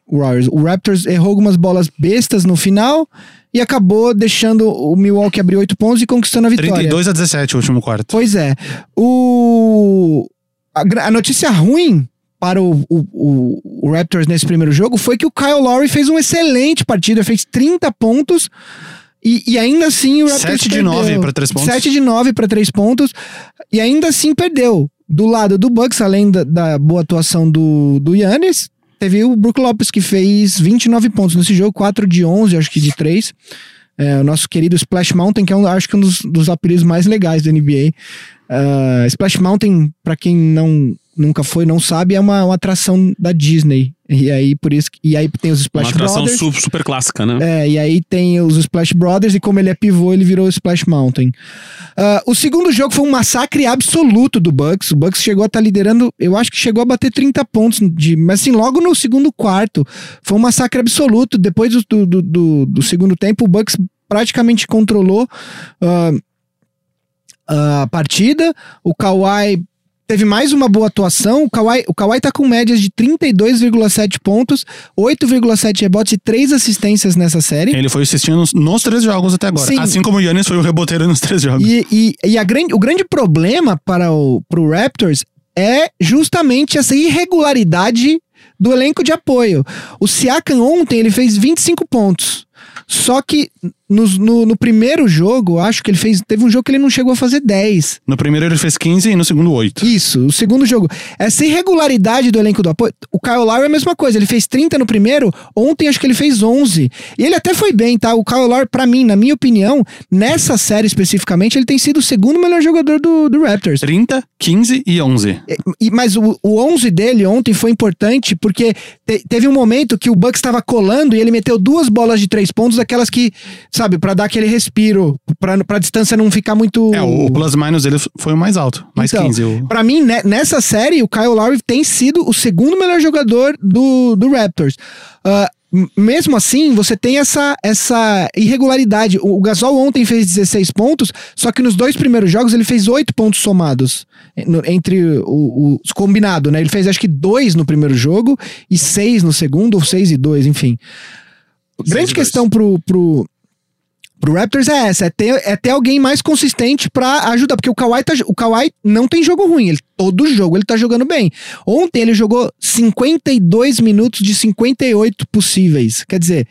o Warriors, o Raptors errou algumas bolas bestas no final e acabou deixando o Milwaukee abrir oito pontos e conquistando a vitória. 32 a 17 o último quarto. Pois é. O, a, a notícia ruim para o, o, o- o Raptors nesse primeiro jogo foi que o Kyle Lowry fez uma excelente partida, fez 30 pontos. E, e ainda assim o Raptors 7 de perdeu. 9 para 3 pontos. 7 de 9 para 3 pontos. E ainda assim perdeu. Do lado do Bucks, além da, da boa atuação do, do Yannis, teve o Brook Lopes que fez 29 pontos nesse jogo, 4 de 11, acho que de 3. É, o nosso querido Splash Mountain, que é um, acho que um dos, dos apelidos mais legais da NBA. Ah, Splash Mountain, pra quem não nunca foi, não sabe, é uma, uma atração da Disney. E aí por isso e aí tem os Uma Splash atração Brothers. super, super clássica, né? É, e aí tem os Splash Brothers, e como ele é pivô, ele virou Splash Mountain. Ah, o segundo jogo foi um massacre absoluto do Bucks. O Bucks chegou a estar liderando, eu acho que chegou a bater 30 pontos, de, mas assim, logo no segundo quarto. Foi um massacre absoluto. Depois do, do, do- do- do segundo tempo, o Bucks praticamente controlou ah, a partida. O Kawhi teve mais uma boa atuação. O Kawhi, o Kawhi tá com médias de 32,7 pontos, 8,7 rebotes e 3 assistências nessa série. Ele foi assistindo nos, nos três jogos até agora. Sim. Assim como o Yannis foi o reboteiro nos três jogos. E, e, e a grande, o grande problema para o pro Raptors é justamente essa irregularidade do elenco de apoio. O Siakam ontem ele fez 25 pontos. Só que nos- no, no primeiro jogo, acho que ele fez. Teve um jogo que ele não chegou a fazer 10. No primeiro ele fez 15 e no segundo 8. Isso, o segundo jogo. Essa irregularidade do elenco do apoio. O Kyle Lowry é a mesma coisa. Ele fez 30 no primeiro, ontem acho que ele fez 11. E ele até foi bem, tá? O Kyle Lowry, pra mim, na minha opinião, nessa série especificamente, ele tem sido o segundo melhor jogador do, do Raptors. 30, 15 e 11. E, mas o, o 11 dele ontem foi importante porque te- teve um momento que o Bucks estava colando e ele meteu duas bolas de três pontos, daquelas que, sabe, pra dar aquele respiro, pra, pra distância não ficar muito. É, o, o plus minus dele foi o mais alto. Mais Então, 15. O... Pra mim, né, nessa série, o Kyle Lowry tem sido o segundo melhor jogador do, do Raptors. M- mesmo assim, você tem essa, essa irregularidade. O, o Gasol ontem fez 16 pontos, só que nos dois primeiros jogos ele fez 8 pontos somados. eh, no- entre o, os combinado, né? Ele fez acho que dois no primeiro jogo e seis no segundo, ou seis e dois, enfim. Seis Grande questão pro, pro, pro Raptors é essa, é ter, é ter alguém mais consistente pra ajudar, porque o Kawhi, tá, o Kawhi não tem jogo ruim, ele, todo jogo ele tá jogando bem. Ontem ele jogou 52 minutos de 58 possíveis, quer dizer,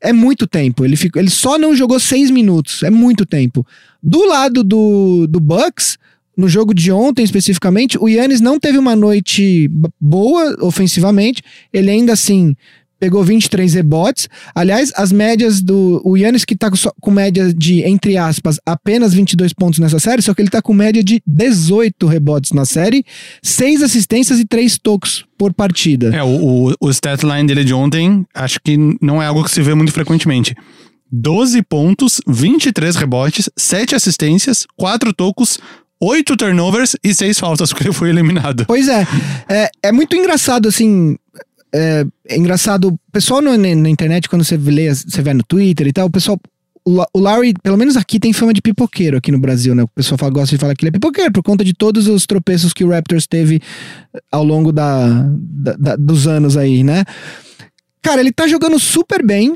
é muito tempo, ele, ficou, ele só não jogou 6 minutos, é muito tempo. Do lado do, do Bucks, no jogo de ontem especificamente, o Yannis não teve uma noite boa ofensivamente, ele ainda assim pegou 23 rebotes. Aliás, as médias do o Yannis que tá com, com média de entre aspas apenas 22 pontos nessa série, só que ele tá com média de 18 rebotes na série, 6 assistências e 3 tocos por partida. É, o, o, o stat line dele de ontem, acho que não é algo que se vê muito frequentemente. 12 pontos, 23 rebotes, 7 assistências, 4 tocos, 8 turnovers e 6 faltas, porque ele foi eliminado. Pois é, é, é muito engraçado assim. É, é engraçado, o pessoal no- na, internet, quando você lê, você vê no Twitter e tal, o pessoal. O La- o Larry, pelo menos aqui, tem fama de pipoqueiro aqui no Brasil, né? O pessoal fala- gosta de falar que ele é pipoqueiro por conta de todos os tropeços que o Raptors teve ao longo da, da- da- dos anos aí, né? Cara, ele tá jogando super bem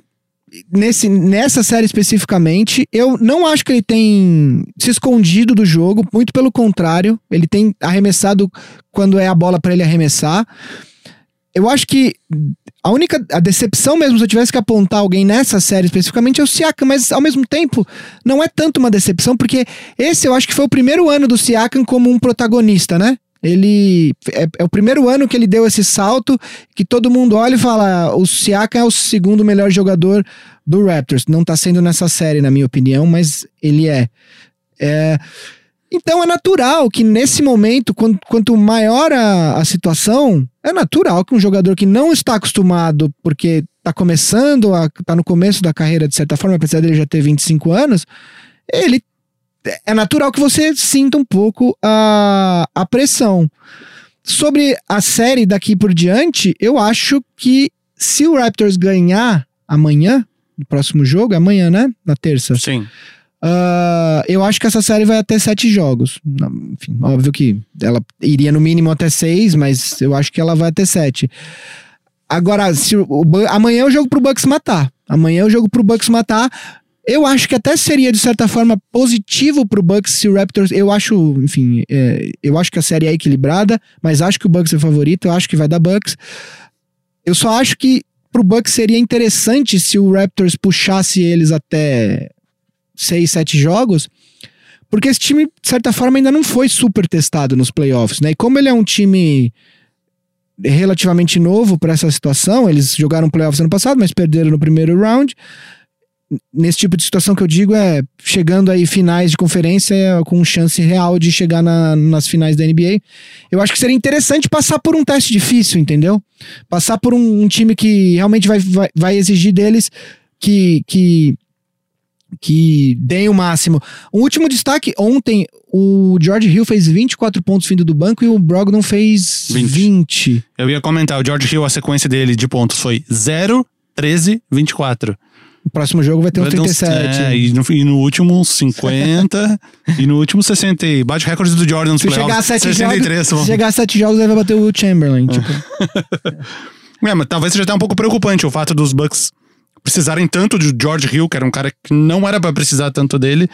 nesse, nessa série especificamente. Eu não acho que ele tem se escondido do jogo, muito pelo contrário, ele tem arremessado quando é a bola pra ele arremessar. Eu acho que a única a decepção mesmo, se eu tivesse que apontar alguém nessa série especificamente, é o Siakam, mas ao mesmo tempo não é tanto uma decepção, porque esse eu acho que foi o primeiro ano do Siakam como um protagonista, né? Ele é, é o primeiro ano que ele deu esse salto que todo mundo olha e fala: o Siakam é o segundo melhor jogador do Raptors. Não tá sendo nessa série, na minha opinião, mas ele é. É, Então é natural que nesse momento, quanto, quanto maior a, a situação, é natural que um jogador que não está acostumado, porque tá começando, a, tá no começo da carreira de certa forma, apesar dele já ter 25 anos, ele é natural que você sinta um pouco a, a pressão. Sobre a série daqui por diante, eu acho que se o Raptors ganhar amanhã, no próximo jogo, é amanhã, né? Na terça. Sim. Ah, eu acho que essa série vai até sete jogos. Enfim, óbvio que ela iria no mínimo até seis, mas eu acho que ela vai até sete. Agora, se o, o amanhã é o jogo pro Bucks matar. Amanhã é o jogo pro Bucks matar. Eu acho que até seria, de certa forma, positivo pro Bucks se o Raptors. Eu acho, enfim, é, eu acho que a série é equilibrada, mas acho que o Bucks é favorito, eu acho que vai dar Bucks. Eu só acho que pro Bucks seria interessante se o Raptors puxasse eles até seis, sete jogos, porque esse time, de certa forma, ainda não foi super testado nos playoffs, né? E como ele é um time relativamente novo para essa situação, eles jogaram playoffs ano passado, mas perderam no primeiro round. Nesse tipo de situação que eu digo é chegando aí finais de conferência é, com chance real de chegar na- nas finais da NBA. Eu acho que seria interessante passar por um teste difícil, entendeu? Passar por um, um time que realmente vai, vai, vai exigir deles que, que que deem o máximo. Um último destaque, ontem o George Hill fez 24 pontos vindo do banco e o Brogdon fez 20. 20. Eu ia comentar, o George Hill, a sequência dele de pontos foi 0, 13, 24. O próximo jogo vai ter uns uns- 37. É, e, no, e no último uns 50. e no último 60. e Bate recorde do Jordan nos se chegar a playoffs. 7 63. jogos, se chegar a 7 jogos, ele vai bater o Chamberlain. Tipo. É, mas talvez seja até um pouco preocupante o fato dos Bucks precisarem tanto de George Hill, que era um cara que não era pra precisar tanto dele.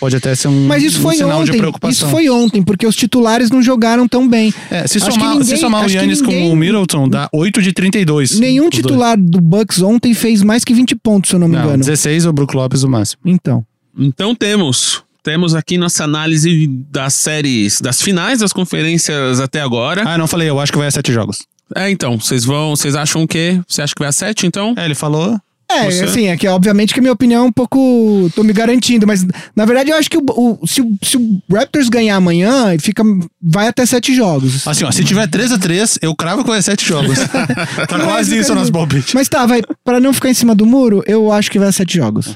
Pode até ser um, Mas isso um foi sinal de ontem. preocupação. Isso foi ontem, porque os titulares não jogaram tão bem. É, se, somar, se ninguém- somar o Yannis ninguém- com o Middleton, dá 8 de 32. Nenhum os dois. titular do Bucks ontem fez mais que 20 pontos, se eu não me Não, engano. 16 o Brook Lopes o máximo. Então. Então temos. Temos aqui nossa análise das séries, das finais das conferências até agora. Ah, não falei, eu acho que vai a 7 jogos. É, então, vocês vão. Vocês acham o quê? Você acha que vai a 7, então? É, ele falou. É, Você? assim, é que obviamente que a minha opinião é um pouco. tô me garantindo, mas na verdade eu acho que o, o- se, o, se o Raptors ganhar amanhã, fica, vai até sete jogos. Assim, ó, se tiver 3 a 3 eu cravo que vai 7 jogos. tá quase isso nosso palpite. Mas tá, vai. Pra não ficar em cima do muro, eu acho que vai a sete jogos.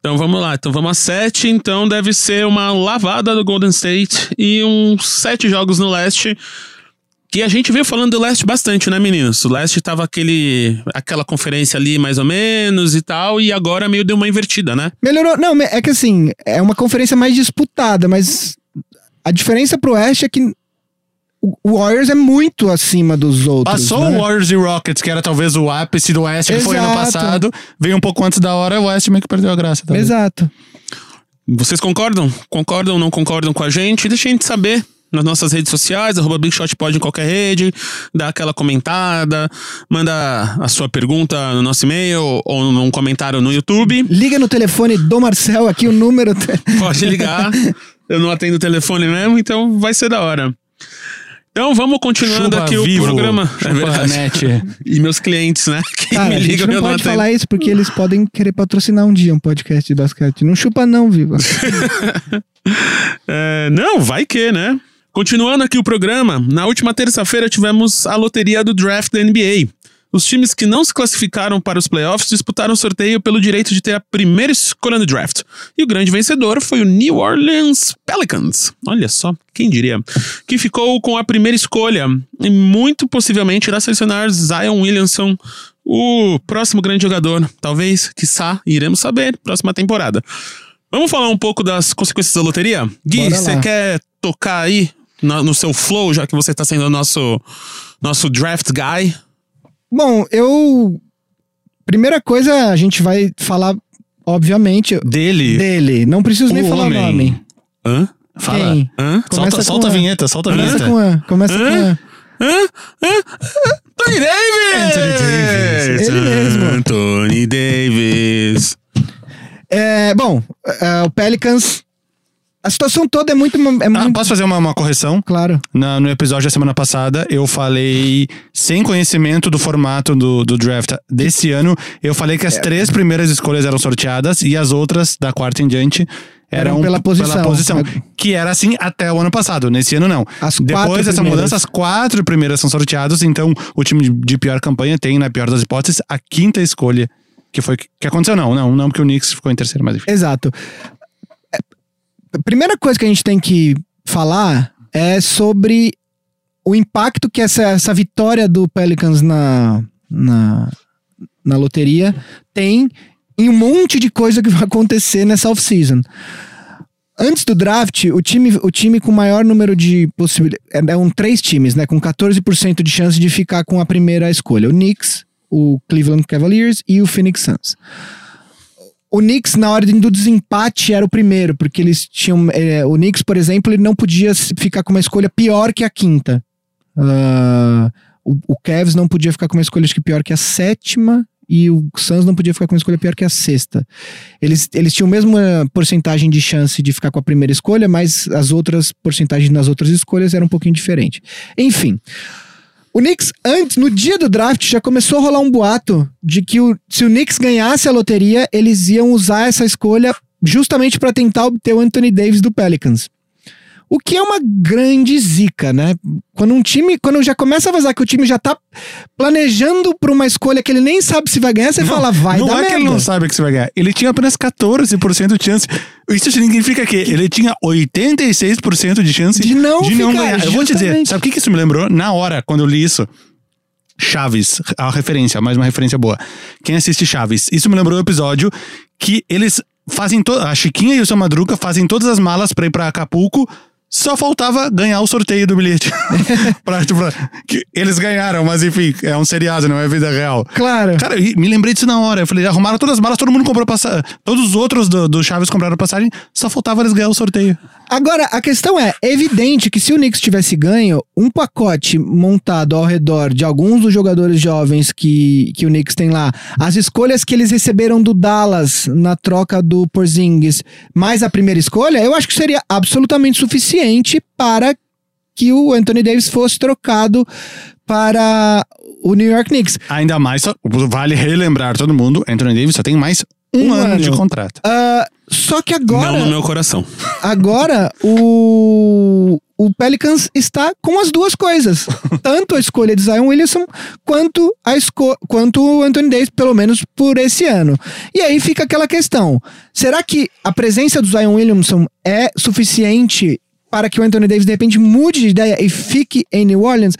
Então vamos lá. Então vamos a 7. Então deve ser uma lavada do Golden State e uns 7 jogos no leste. Que a gente veio falando do leste bastante, né, meninos? O leste tava aquele, aquela conferência ali mais ou menos e tal, e agora meio deu uma invertida, né? Melhorou. Não, é que assim, é uma conferência mais disputada, mas a diferença pro Oeste é que o Warriors é muito acima dos outros. Passou né? o Warriors e Rockets, que era talvez o ápice do Oeste, que foi ano passado. Veio um pouco antes da hora, o Oeste meio que perdeu a graça. talvez. Exato. Vocês concordam? Concordam ou não concordam com a gente? Deixa a gente saber nas nossas redes sociais, arroba Big Shot Pod em qualquer rede, dá aquela comentada, manda a sua pergunta no nosso e-mail ou num comentário no YouTube. Liga no telefone do Marcel aqui, o número. Pode ligar. Eu não atendo o telefone mesmo, então vai ser da hora. Então vamos continuando Chupa aqui vivo, o programa. É chupa verdade. net. E meus clientes, né? Que Cara, me a gente ligam não eu não pode falar isso porque eles podem querer patrocinar um dia um podcast de basquete. Não chupa não, Viva. É, não, vai que, né? Continuando aqui o programa, na última terça-feira tivemos a loteria do draft da NBA. Os times que não se classificaram para os playoffs disputaram o sorteio pelo direito de ter a primeira escolha no draft. E o grande vencedor foi o New Orleans Pelicans. Olha só, quem diria? Que ficou com a primeira escolha e muito possivelmente irá selecionar Zion Williamson, o próximo grande jogador. Talvez, quiçá, iremos saber próxima temporada. Vamos falar um pouco das consequências da loteria? Gui, você quer tocar aí no, no seu flow, já que você está sendo o nosso, nosso draft guy? Bom, eu. Primeira coisa, a gente vai falar, obviamente, Dele. dele. Não preciso nem O falar homem. o nome. Hã? Fala. Quem? Hã? Começa Solta, com solta a A. vinheta, solta a Começa vinheta. com A. Começa com Hã? A. Hã? Hã? Anthony Davis! Anthony Davis. Ele mesmo. Anthony Davis. É, bom, é, o Pelicans. A situação toda é muito. É Ah, muito posso fazer uma, uma correção? claro. Na- no episódio da semana passada, eu falei, sem conhecimento do formato do, do draft desse ano, eu falei É. que as três primeiras escolhas eram sorteadas e as outras, da quarta em diante, eram, Eram pela posição. posição. Que era assim até o ano passado. Nesse ano, não. As Depois dessa primeiras. mudança, as quatro primeiras são sorteadas, então o time de- de pior campanha tem, na pior das hipóteses, a quinta escolha. Que foi que aconteceu, não, não, não, porque o Knicks ficou em terceiro, mas enfim. Exato. É, A primeira coisa que a gente tem que falar é sobre o impacto que essa, essa vitória do Pelicans na, na, na loteria tem em um monte de coisa que vai acontecer nessa off-season. Antes do draft, o time, o time com maior número de possibilidades. Eram três times, né? Com 14% de chance de ficar com a primeira escolha: o Knicks, o Cleveland Cavaliers e o Phoenix Suns. O Knicks, na ordem do desempate, era o primeiro, porque eles tinham. é, o Knicks, por exemplo, ele não podia ficar com uma escolha pior que a quinta. Ah, o, o Cavs não podia ficar com uma escolha acho que pior que a sétima. E o Suns não podia ficar com uma escolha pior que a sexta. Eles, eles tinham a mesma porcentagem de chance de ficar com a primeira escolha, mas as outras porcentagens nas outras escolhas eram um pouquinho diferentes. Enfim. O Knicks, antes, no dia do draft, já começou a rolar um boato de que o- se o Knicks ganhasse a loteria, eles iam usar essa escolha justamente para tentar obter o Anthony Davis do Pelicans. O que é uma grande zica, né? Quando um time, quando já começa a vazar que o time já tá planejando para uma escolha que ele nem sabe se vai ganhar, você fala, vai não dar é merda. que ele não sabe que você vai ganhar. Ele tinha apenas 14% de chance. Isso significa que ele tinha 86% de chance De não ficar, ganhar. Eu vou te dizer, justamente. sabe o que que isso me lembrou? Na hora, quando eu li isso, Chaves, a referência, mais uma referência boa. Quem assiste Chaves? Isso me lembrou o episódio que eles fazem to- a Chiquinha e o seu Madruga fazem todas as malas pra ir pra Acapulco. Só faltava ganhar o sorteio do bilhete. pra, tipo, que eles ganharam, mas enfim, é um seriado, não é vida real. Claro. Cara, e me lembrei disso na hora. Eu falei, arrumaram todas as malas, todo mundo comprou passagem. Todos os outros do, do Chaves compraram passagem, só faltava eles ganhar o sorteio. Agora, a questão é, é evidente que se o Knicks tivesse ganho, um pacote montado ao redor de alguns dos jogadores jovens que, que o Knicks tem lá, as escolhas que eles receberam do Dallas na troca do Porzingis, mais a primeira escolha, eu acho que seria absolutamente suficiente para que o Anthony Davis fosse trocado para o New York Knicks. Ainda mais, vale relembrar todo mundo, Anthony Davis só tem mais um, Um ano, ano. de contrato. Ah, só que agora... Não no meu coração. Agora, o, o Pelicans está com as duas coisas. Tanto a escolha de Zion Williamson, quanto, a esco quanto o Anthony Davis, pelo menos por esse ano. E aí fica aquela questão. Será que a presença do Zion Williamson é suficiente para que o Anthony Davis, de repente, mude de ideia e fique em New Orleans?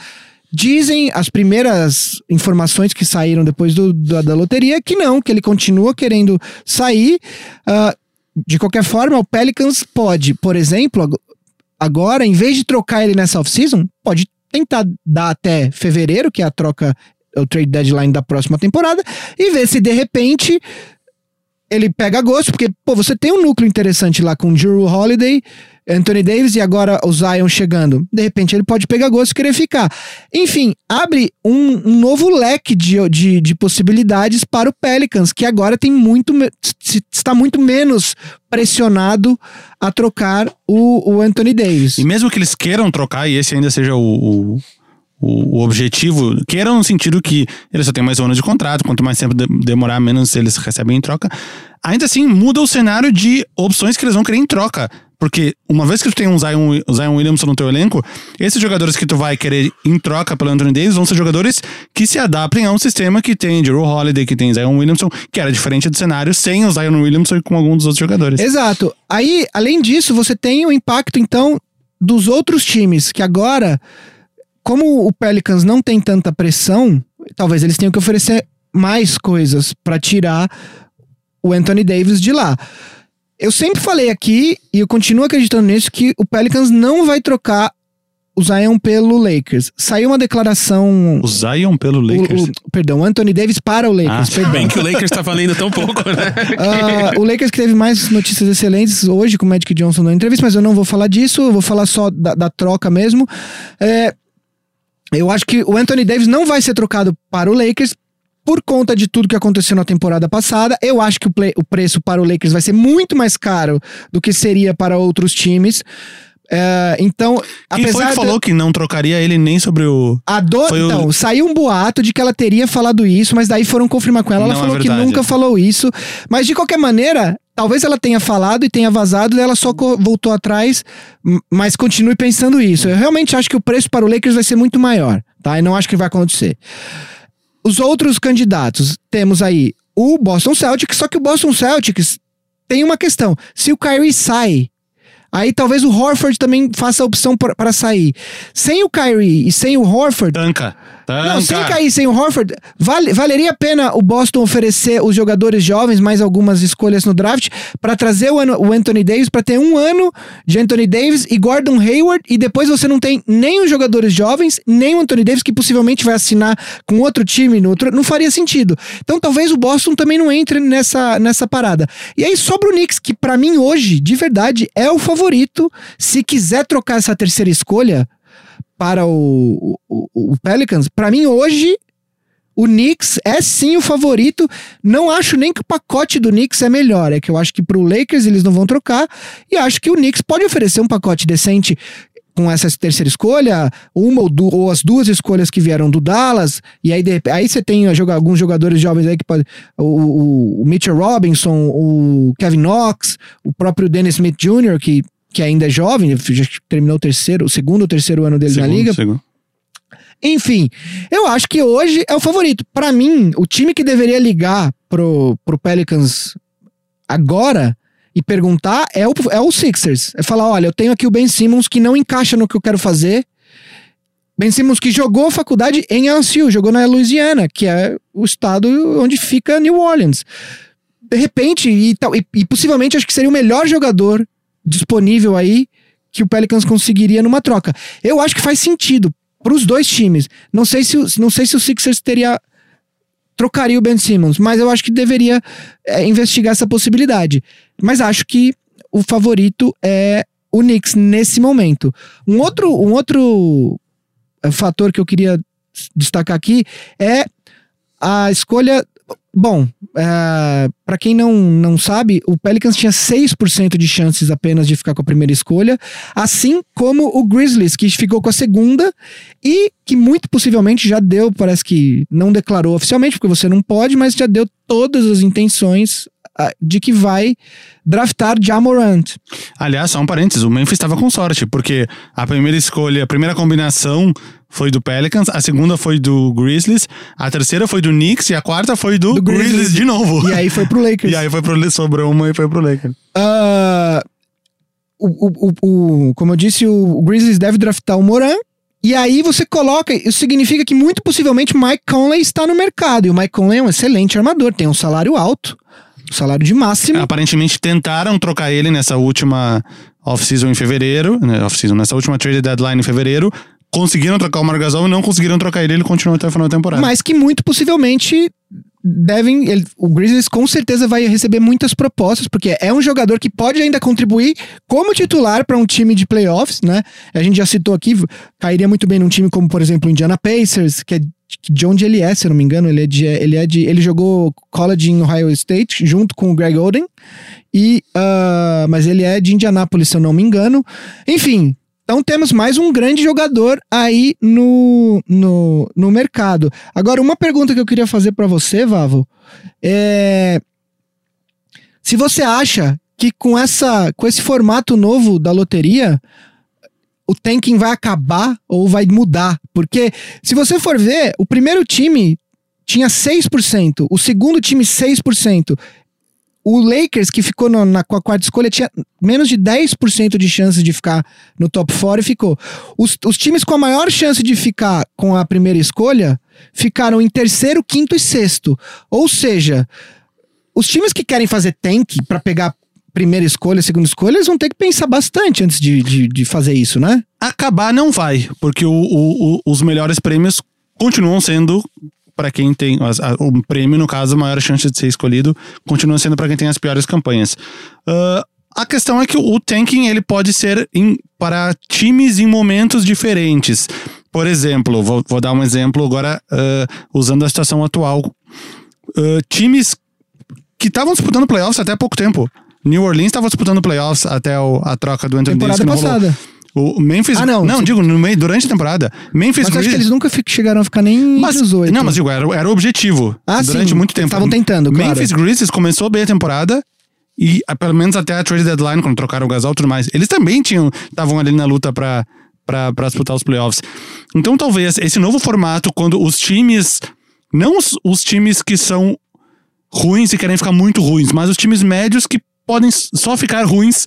Dizem as primeiras informações que saíram depois do, da, da loteria que não, que ele continua querendo sair. Ah, de qualquer forma, o Pelicans pode, por exemplo, ag- agora, em vez de trocar ele nessa off-season, pode tentar dar até fevereiro, que é a troca, o trade deadline da próxima temporada, e ver se de repente ele pega gosto, porque, pô, você tem um núcleo interessante lá com Drew Holiday, Anthony Davis e agora o Zion chegando. De repente ele pode pegar gosto e querer ficar. Enfim, abre um, um novo leque de, de, de possibilidades para o Pelicans, que agora tem muito está muito menos pressionado a trocar o, o Anthony Davis. E mesmo que eles queiram trocar, e esse ainda seja o, o, o, o objetivo, que era no sentido que ele só tem mais um ano de contrato, quanto mais tempo de- demorar, menos eles recebem em troca. Ainda assim, muda o cenário de opções que eles vão querer em troca. Porque uma vez que tu tem um Zion, Zion Williamson no teu elenco, esses jogadores que tu vai querer em troca pelo Anthony Davis vão ser jogadores que se adaptem a um sistema que tem Drew Holiday, que tem Zion Williamson, que era diferente do cenário sem o Zion Williamson e com alguns dos outros jogadores. Exato. Aí, além disso, você tem o impacto, então, dos outros times, que agora, como o Pelicans não tem tanta pressão, talvez eles tenham que oferecer mais coisas pra tirar o Anthony Davis de lá. Eu sempre falei aqui, e eu continuo acreditando nisso, que o Pelicans não vai trocar o Zion pelo Lakers. Saiu uma declaração. O Zion pelo Lakers. o- perdão, o Anthony Davis para o Lakers. Ah, perdão. Bem que o Lakers tá valendo tão pouco, né? Ah, o Lakers que teve mais notícias excelentes hoje com o Magic Johnson na entrevista, mas eu não vou falar disso, eu vou falar só da, da troca mesmo. É, eu acho que o Anthony Davis não vai ser trocado para o Lakers por conta de tudo que aconteceu na temporada passada. Eu acho que o, play- o preço para o Lakers vai ser muito mais caro do que seria para outros times. É, então, Quem foi que de- falou que não trocaria ele nem sobre o. a do... Foi o- Então, saiu um boato de que ela teria falado isso, mas daí foram confirmar com ela. Ela Não é falou que verdade. nunca falou isso. Mas de qualquer maneira, talvez ela tenha falado e tenha vazado, e ela só voltou atrás, mas continue pensando isso. Eu realmente acho que o preço para o Lakers vai ser muito maior, tá? E não acho que vai acontecer. Os outros candidatos, temos aí o Boston Celtics, só que o Boston Celtics tem uma questão. Se o Kyrie sai, aí talvez o Horford também faça a opção para sair. Sem o Kyrie e sem o Horford, Tanca. Tanca. não, sem cair sem o Horford, vale- valeria a pena o Boston oferecer os jogadores jovens mais algumas escolhas no draft para trazer o, o Anthony Davis para ter um ano de Anthony Davis e Gordon Hayward e depois você não tem nem os jogadores jovens nem o Anthony Davis que possivelmente vai assinar com outro time no outro, não faria sentido. Então talvez o Boston também não entre nessa, nessa parada. E aí sobra o Knicks que para mim hoje de verdade é o favorito. Se quiser trocar essa terceira escolha para o, o, o Pelicans, para mim hoje o Knicks é sim o favorito. Não acho nem que o pacote do Knicks é melhor. É que eu acho que pro Lakers eles não vão trocar. E acho que o Knicks pode oferecer um pacote decente com essa terceira escolha, uma ou, ou as duas escolhas que vieram do Dallas, e aí, de- aí você tem alguns jogadores jovens aí que podem. O, o Mitchell Robinson, o Kevin Knox, o próprio Dennis Smith Jr., que, que ainda é jovem, já terminou o terceiro, o segundo ou terceiro ano dele na Segundo, liga. segundo. Enfim, eu acho que hoje é o favorito. Pra mim, o time que deveria ligar pro, pro Pelicans agora e perguntar é o, é o Sixers. É falar: olha, eu tenho aqui o Ben Simmons que não encaixa no que eu quero fazer. Ben Simmons que jogou faculdade em LSU, jogou na Louisiana, que é o estado onde fica New Orleans. De repente, e, tal, e, e possivelmente acho que seria o melhor jogador disponível aí que o Pelicans conseguiria numa troca. Eu acho que faz sentido para os dois times. Não sei se não sei se o Sixers teria trocaria o Ben Simmons, mas eu acho que deveria é, investigar essa possibilidade. Mas acho que o favorito é o Knicks nesse momento. Um outro um outro é, fator que eu queria destacar aqui é a escolha Bom, para quem não, não sabe, o Pelicans tinha 6% de chances apenas de ficar com a primeira escolha, assim como o Grizzlies, que ficou com a segunda e que muito possivelmente já deu, parece que não declarou oficialmente, porque você não pode, mas já deu todas as intenções ah, de que vai draftar Jamorant. Aliás, só um parênteses, o Memphis estava com sorte, porque a primeira escolha, a primeira combinação foi do Pelicans, a segunda foi do Grizzlies, a terceira foi do Knicks e a quarta foi do, Do Grizzlies. Grizzlies de novo. E aí foi pro Lakers. E aí foi pro sobrou uma e foi pro Lakers. Ah, o, o, o, como eu disse, o, o Grizzlies deve draftar o Moran. E aí você coloca, isso significa que muito possivelmente Mike Conley está no mercado. E o Mike Conley é um excelente armador, tem um salário alto, um salário de máximo. Aparentemente tentaram trocar ele nessa última off-season em fevereiro, né, off-season, nessa última trade deadline em fevereiro. Conseguiram trocar o Margasol e não conseguiram trocar ele, ele continuou até o final da temporada. mas que muito possivelmente devem. ele- o Grizzlies com certeza vai receber muitas propostas, porque é um jogador que pode ainda contribuir como titular para um time de playoffs, né? A gente já citou aqui, cairia muito bem num time como, por exemplo, o Indiana Pacers, que é de onde ele é, se eu não me engano, ele é de, ele é de, ele jogou college em Ohio State junto com o Greg Oden e, ah, mas ele é de Indianápolis, se eu não me engano. Enfim, Então temos mais um grande jogador aí no, no, no mercado. Agora, uma pergunta que eu queria fazer pra você, Vavo, é se você acha que com essa com esse formato novo da loteria o tanking vai acabar ou vai mudar, porque se você for ver, o primeiro time tinha 6%, o segundo time 6%. O Lakers, que ficou no- na, com a quarta escolha, tinha menos de 10% de chance de ficar no top 4 e ficou. Os, os times com a maior chance de ficar com a primeira escolha ficaram em terceiro, quinto e sexto. Ou seja, os times que querem fazer tank pra pegar primeira escolha, segunda escolha, eles vão ter que pensar bastante antes de, de, de fazer isso, né? Acabar não vai, porque o- o- o- os melhores prêmios continuam sendo para quem tem as- a- o prêmio, no caso, a maior chance de ser escolhido, continua sendo para quem tem as piores campanhas. Ah, a questão é que o tanking ele pode ser em- para times em momentos diferentes. Por exemplo, vou, vou dar um exemplo agora ah, usando a situação atual. Ah, times que estavam disputando playoffs até há pouco tempo. New Orleans estava disputando playoffs até o- a troca do Anthony Davis Temporada que não rolou. O Memphis. Ah, não. Não, digo, no meio, durante a temporada. Memphis Mas acho que eles nunca chegaram a ficar nem Mas, entre os oito. não, mas digo, era, era o objetivo. Ah, durante sim. muito tempo. Estavam tentando, claro. Memphis Grizzlies começou bem a temporada. E pelo menos até a trade deadline, quando trocaram o Gasol e tudo mais, eles também tinham estavam ali na luta pra, pra, pra disputar os playoffs. Então talvez esse novo formato, quando os times. Não os, os times que são ruins e querem ficar muito ruins, mas os times médios que podem só ficar ruins.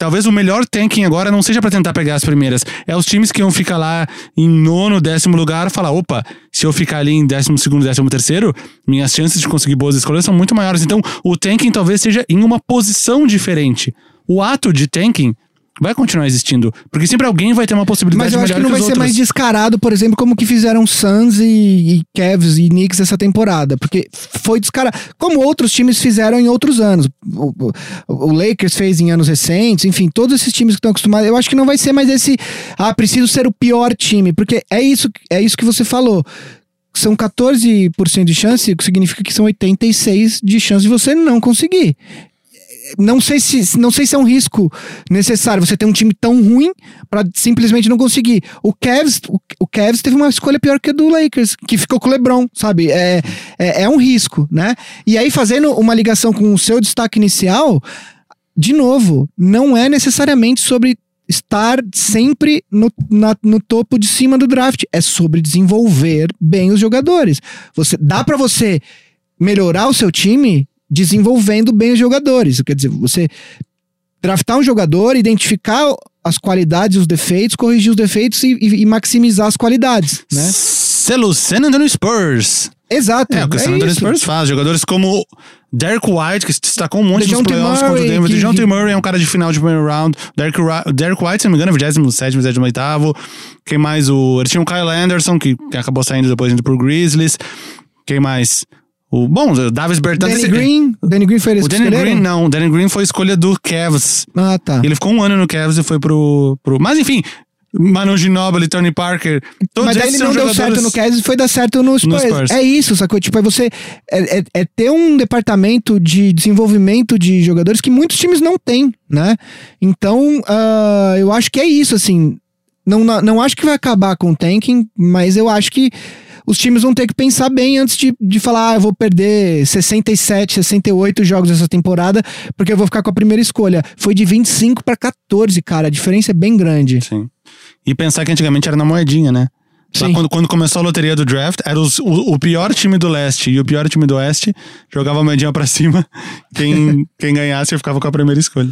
Talvez o melhor tanking agora não seja pra tentar pegar as primeiras. É os times que vão ficar lá em nono, décimo lugar falar: opa, se eu ficar ali em décimo segundo, décimo terceiro, minhas chances de conseguir boas escolhas são muito maiores. Então, o tanking talvez seja em uma posição diferente. O ato de tanking vai continuar existindo. Porque sempre alguém vai ter uma possibilidade Mas eu acho que não vai ser mais descarado, por exemplo, como que fizeram Suns e, e Cavs e Knicks essa temporada. Porque foi descarado. Como outros times fizeram em outros anos. O, o- o Lakers fez em anos recentes, enfim, todos esses times que estão acostumados. Eu acho que não vai ser mais esse. Ah, preciso ser o pior time. Porque é isso, é isso que você falou. São 14% de chance, o que significa que são 86% de chance de você não conseguir não sei se não sei se é um risco necessário você ter um time tão ruim pra simplesmente não conseguir. O Cavs, o, o Cavs teve uma escolha pior que a do Lakers, que ficou com o LeBron, sabe? É, é, é um risco, né? E aí fazendo uma ligação com o seu destaque inicial, de novo, não é necessariamente sobre estar sempre no, na- no topo de cima do draft, é sobre desenvolver bem os jogadores. Você dá pra você melhorar o seu time desenvolvendo bem os jogadores. Quer dizer, você draftar um jogador, identificar as qualidades e os defeitos, corrigir os defeitos e, e- e maximizar as qualidades, né? Selo San Antonio Spurs. Exato. É, o que o San Antonio. Spurs faz. Jogadores como Derek White, que se destacou um monte nos DeJounte playoffs contra o Denver. que- DeJounte Murray é um cara de final de primeiro round. Derek, Derek White, se não me engano, é 27, 28. Quem mais? O, ele tinha o Kyle Anderson, que, que acabou saindo depois indo pro Grizzlies. Quem mais? O, bom, o Davis Bertans. Danny Green, Danny Green foi eles O Danny escolheram? Green, não. O Danny Green foi escolha do Cavs. Ah, tá. Ele ficou um ano no Cavs e foi pro. pro mas enfim, Manu Ginobili, Tony Parker. Todos Mas daí ele não deu certo no Cavs e foi dar certo no Spurs. Spurs. É isso, sacou? Tipo, é você. É, é- é ter um departamento de desenvolvimento de jogadores que muitos times não têm, né? Então, ah, eu acho que é isso, assim. Não, não, não acho que vai acabar com o tanking, mas eu acho que os times vão ter que pensar bem antes de, de falar, ah, eu vou perder 67, 68 jogos essa temporada, porque eu vou ficar com a primeira escolha. Foi de 25 para 14, cara. A diferença é bem grande. Sim. E pensar que antigamente era na moedinha, né? Lá Sim. quando, quando começou a loteria do draft, era os- o, o pior time do leste e o pior time do oeste jogava a moedinha pra cima. Quem, quem ganhasse ficava com a primeira escolha.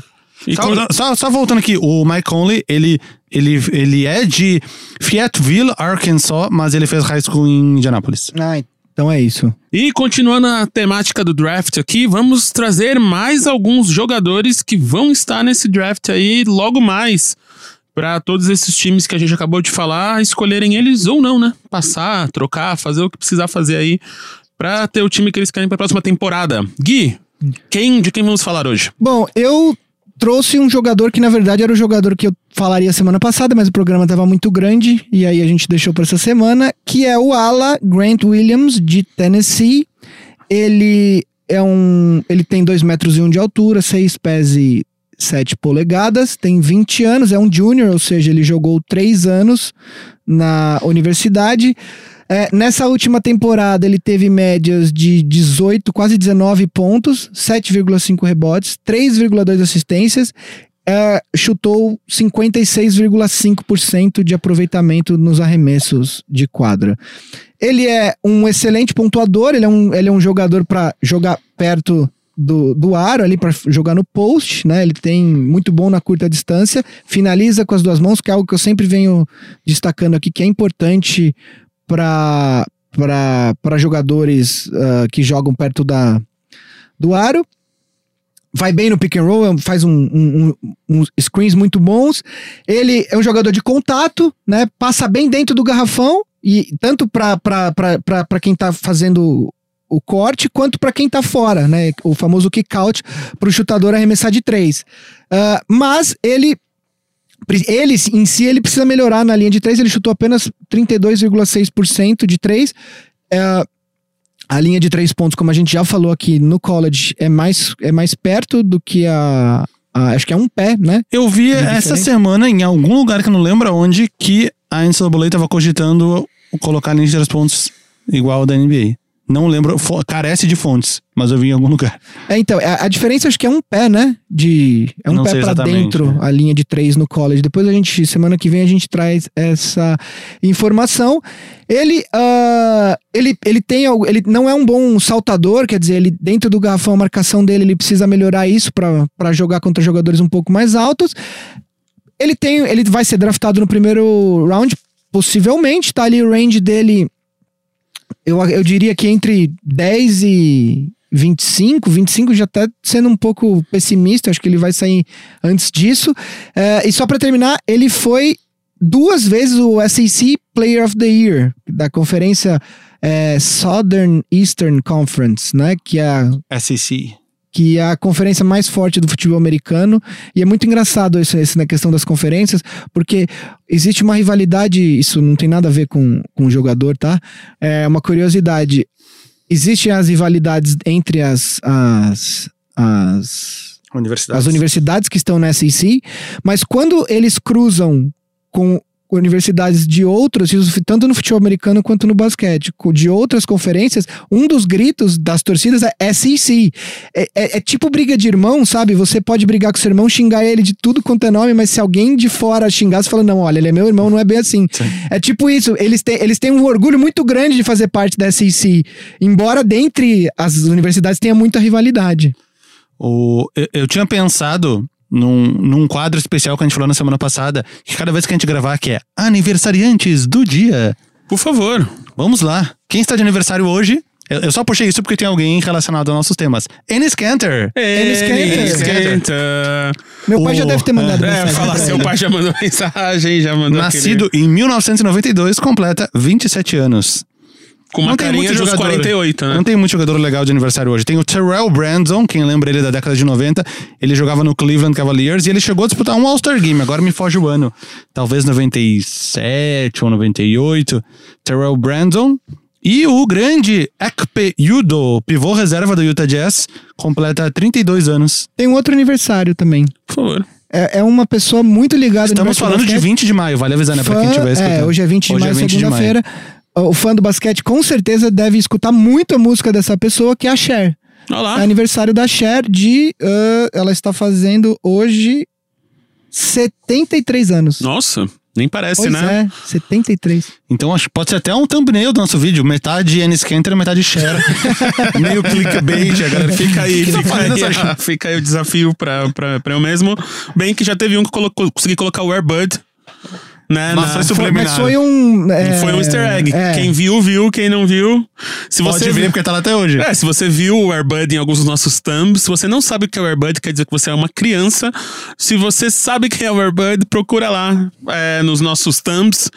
Só, quando- só, só voltando aqui, o Mike Conley, ele, ele, ele é de Fayetteville, Arkansas, mas ele fez high school em Indianapolis. Ah, então é isso. E continuando a temática do draft aqui, vamos trazer mais alguns jogadores que vão estar nesse draft aí logo mais. Pra todos esses times que a gente acabou de falar, escolherem eles ou não, né? Passar, trocar, fazer o que precisar fazer aí pra ter o time que eles querem pra próxima temporada. Gui, quem, de quem vamos falar hoje? Bom, eu trouxe um jogador que na verdade era o jogador que eu falaria semana passada, mas o programa estava muito grande e aí a gente deixou para essa semana, que é o ala Grant Williams de Tennessee. Ele é um, ele tem dois metros e um de altura, seis pés e 7 polegadas, tem 20 anos, é um junior, ou seja, ele jogou 3 anos na universidade. É, nessa última temporada, ele teve médias de 18, quase 19 pontos, 7,5 rebotes, 3,2 assistências, é, chutou 56,5% de aproveitamento nos arremessos de quadra. Ele é um excelente pontuador, ele é um, ele é um jogador para jogar perto do, do aro ali para jogar no post, né? Ele tem muito bom na curta distância, finaliza com as duas mãos, que é algo que eu sempre venho destacando aqui, que é importante para jogadores uh, que jogam perto da, do aro. Vai bem no pick and roll, faz um, um, um, uns screens muito bons. Ele é um jogador de contato, né? Passa bem dentro do garrafão e tanto para quem tá fazendo o corte quanto para quem tá fora, né? O famoso kick out para o chutador arremessar de três. Uh, mas ele ele em si ele precisa melhorar na linha de três. Ele chutou apenas 32,6% de três. Uh, a linha de três pontos, como a gente já falou aqui no college, é mais, é mais perto do que a, a acho que é um pé, né? Eu vi essa semana em algum lugar que eu não lembro onde que a NCAA estava cogitando colocar a linha de três pontos igual da NBA. Não lembro, carece de fontes, mas eu vi em algum lugar. É, então, a, a diferença acho que é um pé, né? De, é um Não pé para dentro é. a linha de três no college. Depois a gente, semana que vem, a gente traz essa informação. Ele, uh, ele, ele tem ele não é um bom saltador, quer dizer, ele dentro do garrafão, a marcação dele, ele precisa melhorar isso para jogar contra jogadores um pouco mais altos. Ele tem, ele vai ser draftado no primeiro round, possivelmente, tá ali o range dele eu, eu diria que entre 10 e 25, 25 já tá sendo um pouco pessimista, acho que ele vai sair antes disso. É, e só para terminar, ele foi duas vezes o SEC Player of the Year, da conferência é, Southern Eastern Conference, né? Que é a SEC que é a conferência mais forte do futebol americano. E é muito engraçado isso, isso na questão das conferências, porque existe uma rivalidade, isso não tem nada a ver com, com o jogador, tá? É uma curiosidade. Existem as rivalidades entre as, as, as Universidades. As universidades que estão na SEC, mas quando eles cruzam com universidades de outros, tanto no futebol americano quanto no basquete, de outras conferências, um dos gritos das torcidas é SEC. É, é, é, tipo briga de irmão, sabe? Você pode brigar com seu irmão, xingar ele de tudo quanto é nome, mas se alguém de fora xingar, você fala, não, olha, ele é meu irmão, não é bem assim. Sim. É tipo isso, eles têm, eles têm um orgulho muito grande de fazer parte da SEC, embora dentre as universidades tenha muita rivalidade. O, eu, eu tinha pensado num, num quadro especial que a gente falou na semana passada, que cada vez que a gente gravar, que é aniversariantes do dia. Por favor. Vamos lá. Quem está de aniversário hoje? Eu, eu só puxei isso porque tem alguém relacionado aos nossos temas. Enes Cantor. Enes Cantor. Meu pai o... já deve ter mandado é, mensagem. Falar, seu pai já mandou mensagem, já mandou Nascido aquele... em 1992, completa 27 anos. Com uma não carinha dos jogador, 48, né? Não tem muito jogador legal de aniversário hoje. Tem o Terrell Brandon, quem lembra ele da década de 90. Ele jogava no Cleveland Cavaliers e ele chegou a disputar um All-Star Game. Agora me foge o ano. Talvez 97 ou 98. Terrell Brandon. E o grande Ekpe Yudo, pivô reserva do Utah Jazz, completa 32 anos. Tem um outro aniversário também. Por favor. É, é uma pessoa muito ligada Estamos falando de 20 de maio, vale avisar, né? Fã, pra quem tiver escutando. É, hoje é 20 de hoje maio, é segunda-feira o fã do basquete com certeza deve escutar muito a música dessa pessoa, que é a Cher. Olá. É aniversário da Cher de. Uh, ela está fazendo hoje 73 anos. Nossa, nem parece, pois né? É, 73. Então acho que pode ser até um thumbnail do nosso vídeo. Metade Ennis Cantor, metade Cher. Meio clickbait, a galera fica aí. Fica aí, fica aí o desafio pra, pra, pra eu mesmo. Bem que já teve um que colocou, consegui colocar o Airbud né? Mas, foi subliminar. Mas foi um. É, foi um easter egg. É. Quem viu, viu. Quem não viu. Se Pode você ver, viu, porque tá lá até hoje. É, se você viu o Airbud em alguns dos nossos thumbs, se você não sabe o que é o Airbud, quer dizer que você é uma criança. Se você sabe quem é o Airbud, procura lá é, nos nossos thumbs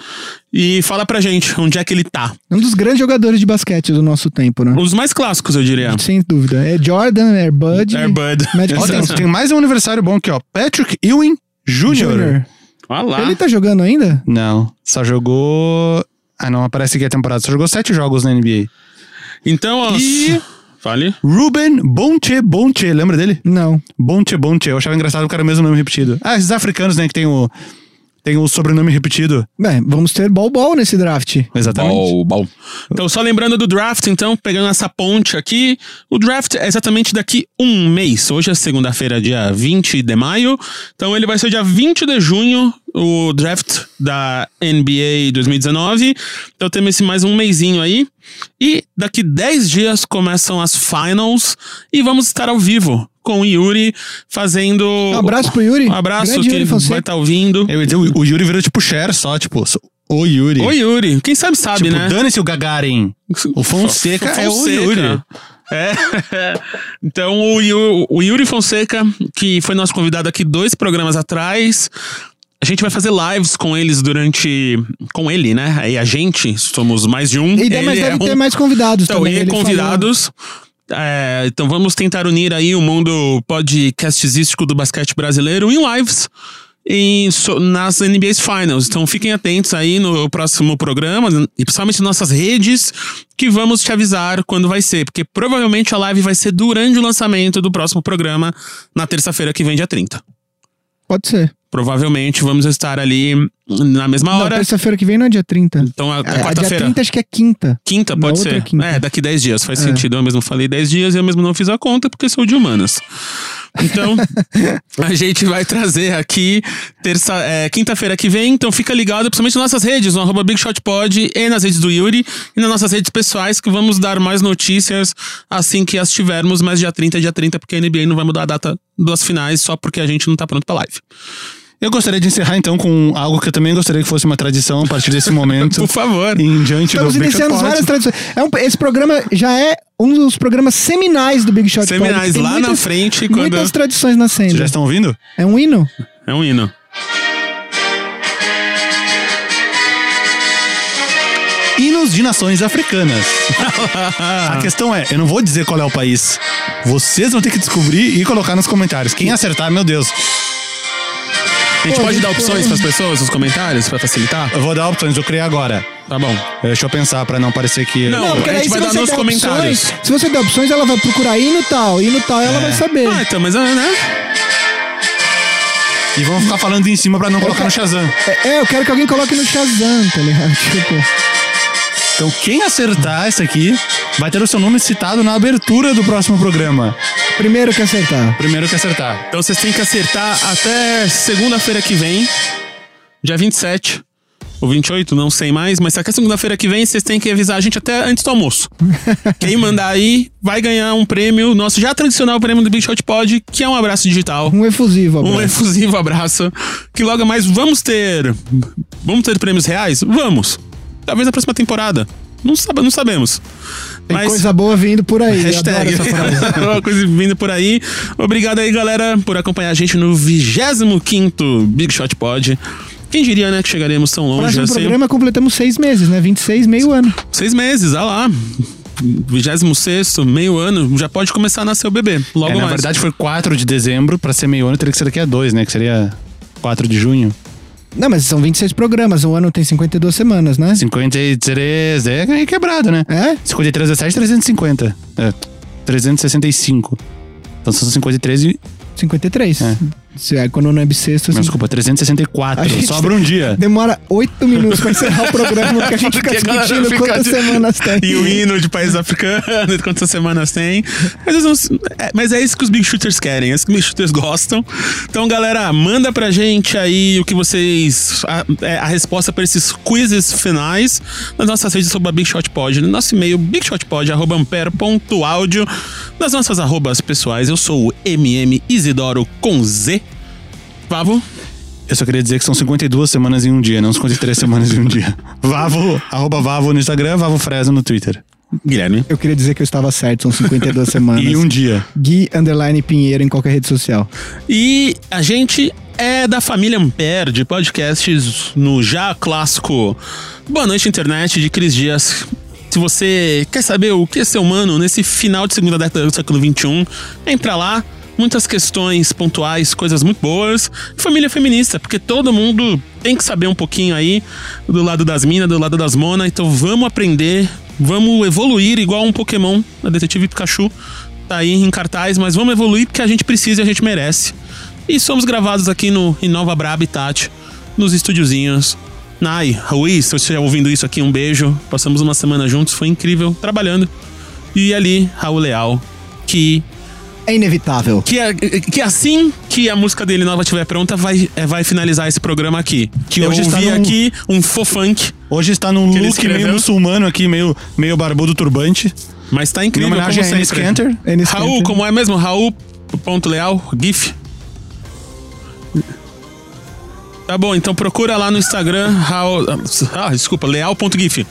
e fala pra gente onde é que ele tá. Um dos grandes jogadores de basquete do nosso tempo, né? Os mais clássicos, eu diria. Sem dúvida. É Jordan, Airbud. Airbud. Olha, tem mais um aniversário bom aqui, ó. Patrick Ewing Jr. Ah lá. Ele tá jogando ainda? Não. Só jogou. Ah, não aparece aqui a temporada. Só jogou sete jogos na NBA. Então, E Fale. Ruben Bonche Bonche, lembra dele? Não. Bonche Bonche, eu achava engraçado o cara mesmo nome repetido. Ah, esses africanos, né, que tem o, tem o sobrenome repetido. Bem, vamos ter bol bol nesse draft. Exatamente. Bom. Então, só lembrando do draft, então, pegando essa ponte aqui, o draft é exatamente daqui um mês. Hoje é segunda-feira, dia 20 de maio. Então, ele vai ser dia 20 de junho, o draft da NBA 2019. Então, temos esse mais um mêsinho aí. E daqui 10 dias começam as finals e vamos estar ao vivo com o Yuri fazendo. Um abraço pro Yuri. Um abraço Grande que Yuri ele Fonseca. vai estar ouvindo. Eu ia dizer, o, o Yuri virou tipo Cher só, tipo, o Yuri. Oi, Yuri. Quem sabe sabe, tipo, né? dane-se o Gagarin. O Fonseca é o Yuri. É. então, o, Yu- o Yuri Fonseca, que foi nosso convidado aqui dois programas atrás. A gente vai fazer lives com eles durante. Com ele, né? Aí a gente, somos mais de um. E de- mas Ele deve é ter um- mais convidados Então, também. e ele falou. É, então vamos tentar unir aí o mundo podcastístico do basquete brasileiro em lives em, so- nas NBA's Finals. Então fiquem atentos aí no próximo programa e principalmente nossas redes que vamos te avisar quando vai ser, porque provavelmente a live vai ser durante o lançamento do próximo programa na terça-feira que vem, dia 30. Pode ser. Provavelmente vamos estar ali na mesma hora. terça-feira que vem não é dia 30. Então a, a É, a dia quarta-feira. 30 acho que é quinta. Quinta, pode ser. quinta. É, daqui 10 dias. Faz É. sentido. Eu mesmo falei 10 dias e eu mesmo não fiz a conta porque sou de humanas. Então, a gente vai trazer aqui terça, é, quinta-feira que vem. Então fica ligado, principalmente nas nossas redes, no arroba BigShotPod e nas redes do Yuri e nas nossas redes pessoais, que vamos dar mais notícias assim que as tivermos. Mas dia 30 é dia 30, porque a NBA não vai mudar a data das finais só porque a gente não tá pronto pra live. Eu gostaria de encerrar então com algo que eu também gostaria que fosse uma tradição a partir desse momento. Por favor. em diante Estamos do Big Shot iniciando várias tradições. É um- esse programa já é um dos programas seminais do Big Shot. Seminais lá na muitas- frente, quando. Muitas tradições nascendo. Vocês já estão ouvindo? É um hino? É um hino. Hinos de nações africanas. A questão é, eu não vou dizer qual é o país. Vocês vão ter que descobrir e colocar nos comentários. Quem acertar, meu Deus. A gente Pô, pode gente, dar opções pras pessoas nos comentários pra facilitar? Eu vou dar opções, eu criei agora. Tá bom. Deixa eu pensar pra não parecer que. Não, porque a gente vai se dar você nos der comentários. Opções, se você der opções, ela vai procurar hino tal, hino tal, ela vai saber. Ah, então, mas é, né? E vamos ficar falando em cima pra não colocar no Shazam. É, é, eu quero que alguém coloque no Shazam, tá ligado? Tipo, Então, quem acertar essa aqui vai ter o seu nome citado na abertura do próximo programa. Primeiro que acertar. Primeiro que acertar. Então vocês têm que acertar até segunda-feira que vem, dia 27. Ou 28, não sei mais, mas até segunda-feira que vem vocês têm que avisar a gente até antes do almoço. Quem mandar aí vai ganhar um prêmio, nosso já tradicional prêmio do Big Shot Pod, que é um abraço digital. Um efusivo Um abraço. efusivo abraço. Que logo mais vamos ter. Vamos ter prêmios reais? Vamos. Talvez na próxima temporada. Não, sabe, não sabemos. Tem Mas- coisa boa vindo por aí. Hashtag. coisa vindo por aí. Obrigado aí, galera, por acompanhar a gente no 25 Big Shot Pod. Quem diria, né, que chegaremos tão longe Próximo assim? programa completamos seis meses, né? 26, meio ano. Seis meses, ah lá. 26, meio ano, já pode começar a nascer o bebê. Logo É, na mais. verdade, foi 4 de dezembro. Pra ser meio ano, teria que ser daqui a 2, né? Que seria 4 de junho. Não, mas são 26 programas, o ano tem 52 semanas, né? 53 é quebrado, né? É? 53 17, 350. É, 365. Então são 53 e. 53. É. Se é quando não é bissexto, assim, desculpa, 364. A gente- Sobra um dia. demora 8 minutos pra encerrar o programa, porque a gente fica discutindo fica quantas de- semanas tem. E o hino de país africano, quantas semanas tem. Mas, não- é, mas é isso que os Big Shooters querem, é isso que os Big Shooters gostam. Então, galera, manda pra gente aí o que vocês. A, é, a resposta pra esses quizzes finais nas nossas redes sobre a Big Shot Pod, no nosso e-mail bigshotpod.ampere.audio, nas nossas arrobas pessoais. Eu sou o MM Isidoro com Z. Vavo? Eu só queria dizer que são 52 semanas em um dia, não 53 semanas em um dia. Vavo, arroba Vavo no Instagram, Vavo Fresa no Twitter. Guilherme. Eu queria dizer que eu estava certo, são 52 semanas. E um dia. Gui Underline Pinheiro em qualquer rede social. E a gente é da família Ampere de podcasts no já clássico Boa Noite Internet de Cris Dias. Se você quer saber o que é ser humano nesse final de segunda década do século XXI, entra lá. Muitas questões pontuais, coisas muito boas. Família feminista, porque todo mundo tem que saber um pouquinho aí do lado das minas, do lado das monas. Então vamos aprender Vamos evoluir igual um Pokémon, a Detetive Pikachu. Tá aí em cartaz, mas vamos evoluir porque a gente precisa e a gente merece. E somos gravados aqui no em Nova Bra Habitat, nos estúdiozinhos. Nai, Rui, se você estiver ouvindo isso aqui, um beijo. Passamos uma semana juntos, foi incrível, trabalhando. E ali, Raul Leal, que É inevitável. que, é- que assim que a música dele nova estiver pronta, vai, é, vai finalizar esse programa aqui. Que eu hoje está num- aqui um fofunk, Hoje está num look meio muçulmano aqui, meio, meio barbudo turbante. mas tá Em incrível como sempre. Cantor. Enes Raul, Kanter. como é mesmo? Raul ponto Leal, GIF. Tá bom, então procura lá no Instagram, Raul, ah, desculpa, leal.gif.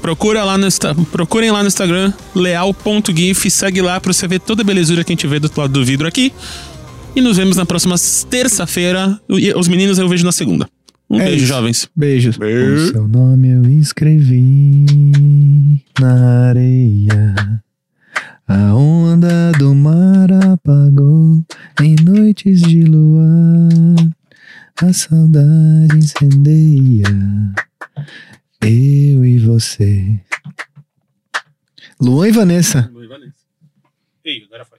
Procura lá no procurem lá no Instagram, leal.gif, segue lá pra você ver toda a belezura que a gente vê do outro lado do vidro aqui. E nos vemos na próxima terça-feira. E Os meninos eu vejo na segunda. Um É beijo, isso. jovens. Beijos. O seu nome eu escrevi na areia. A onda do mar apagou em noites de luar. A saudade incendeia. Eu e você. Luan e Vanessa. Ih, agora foi.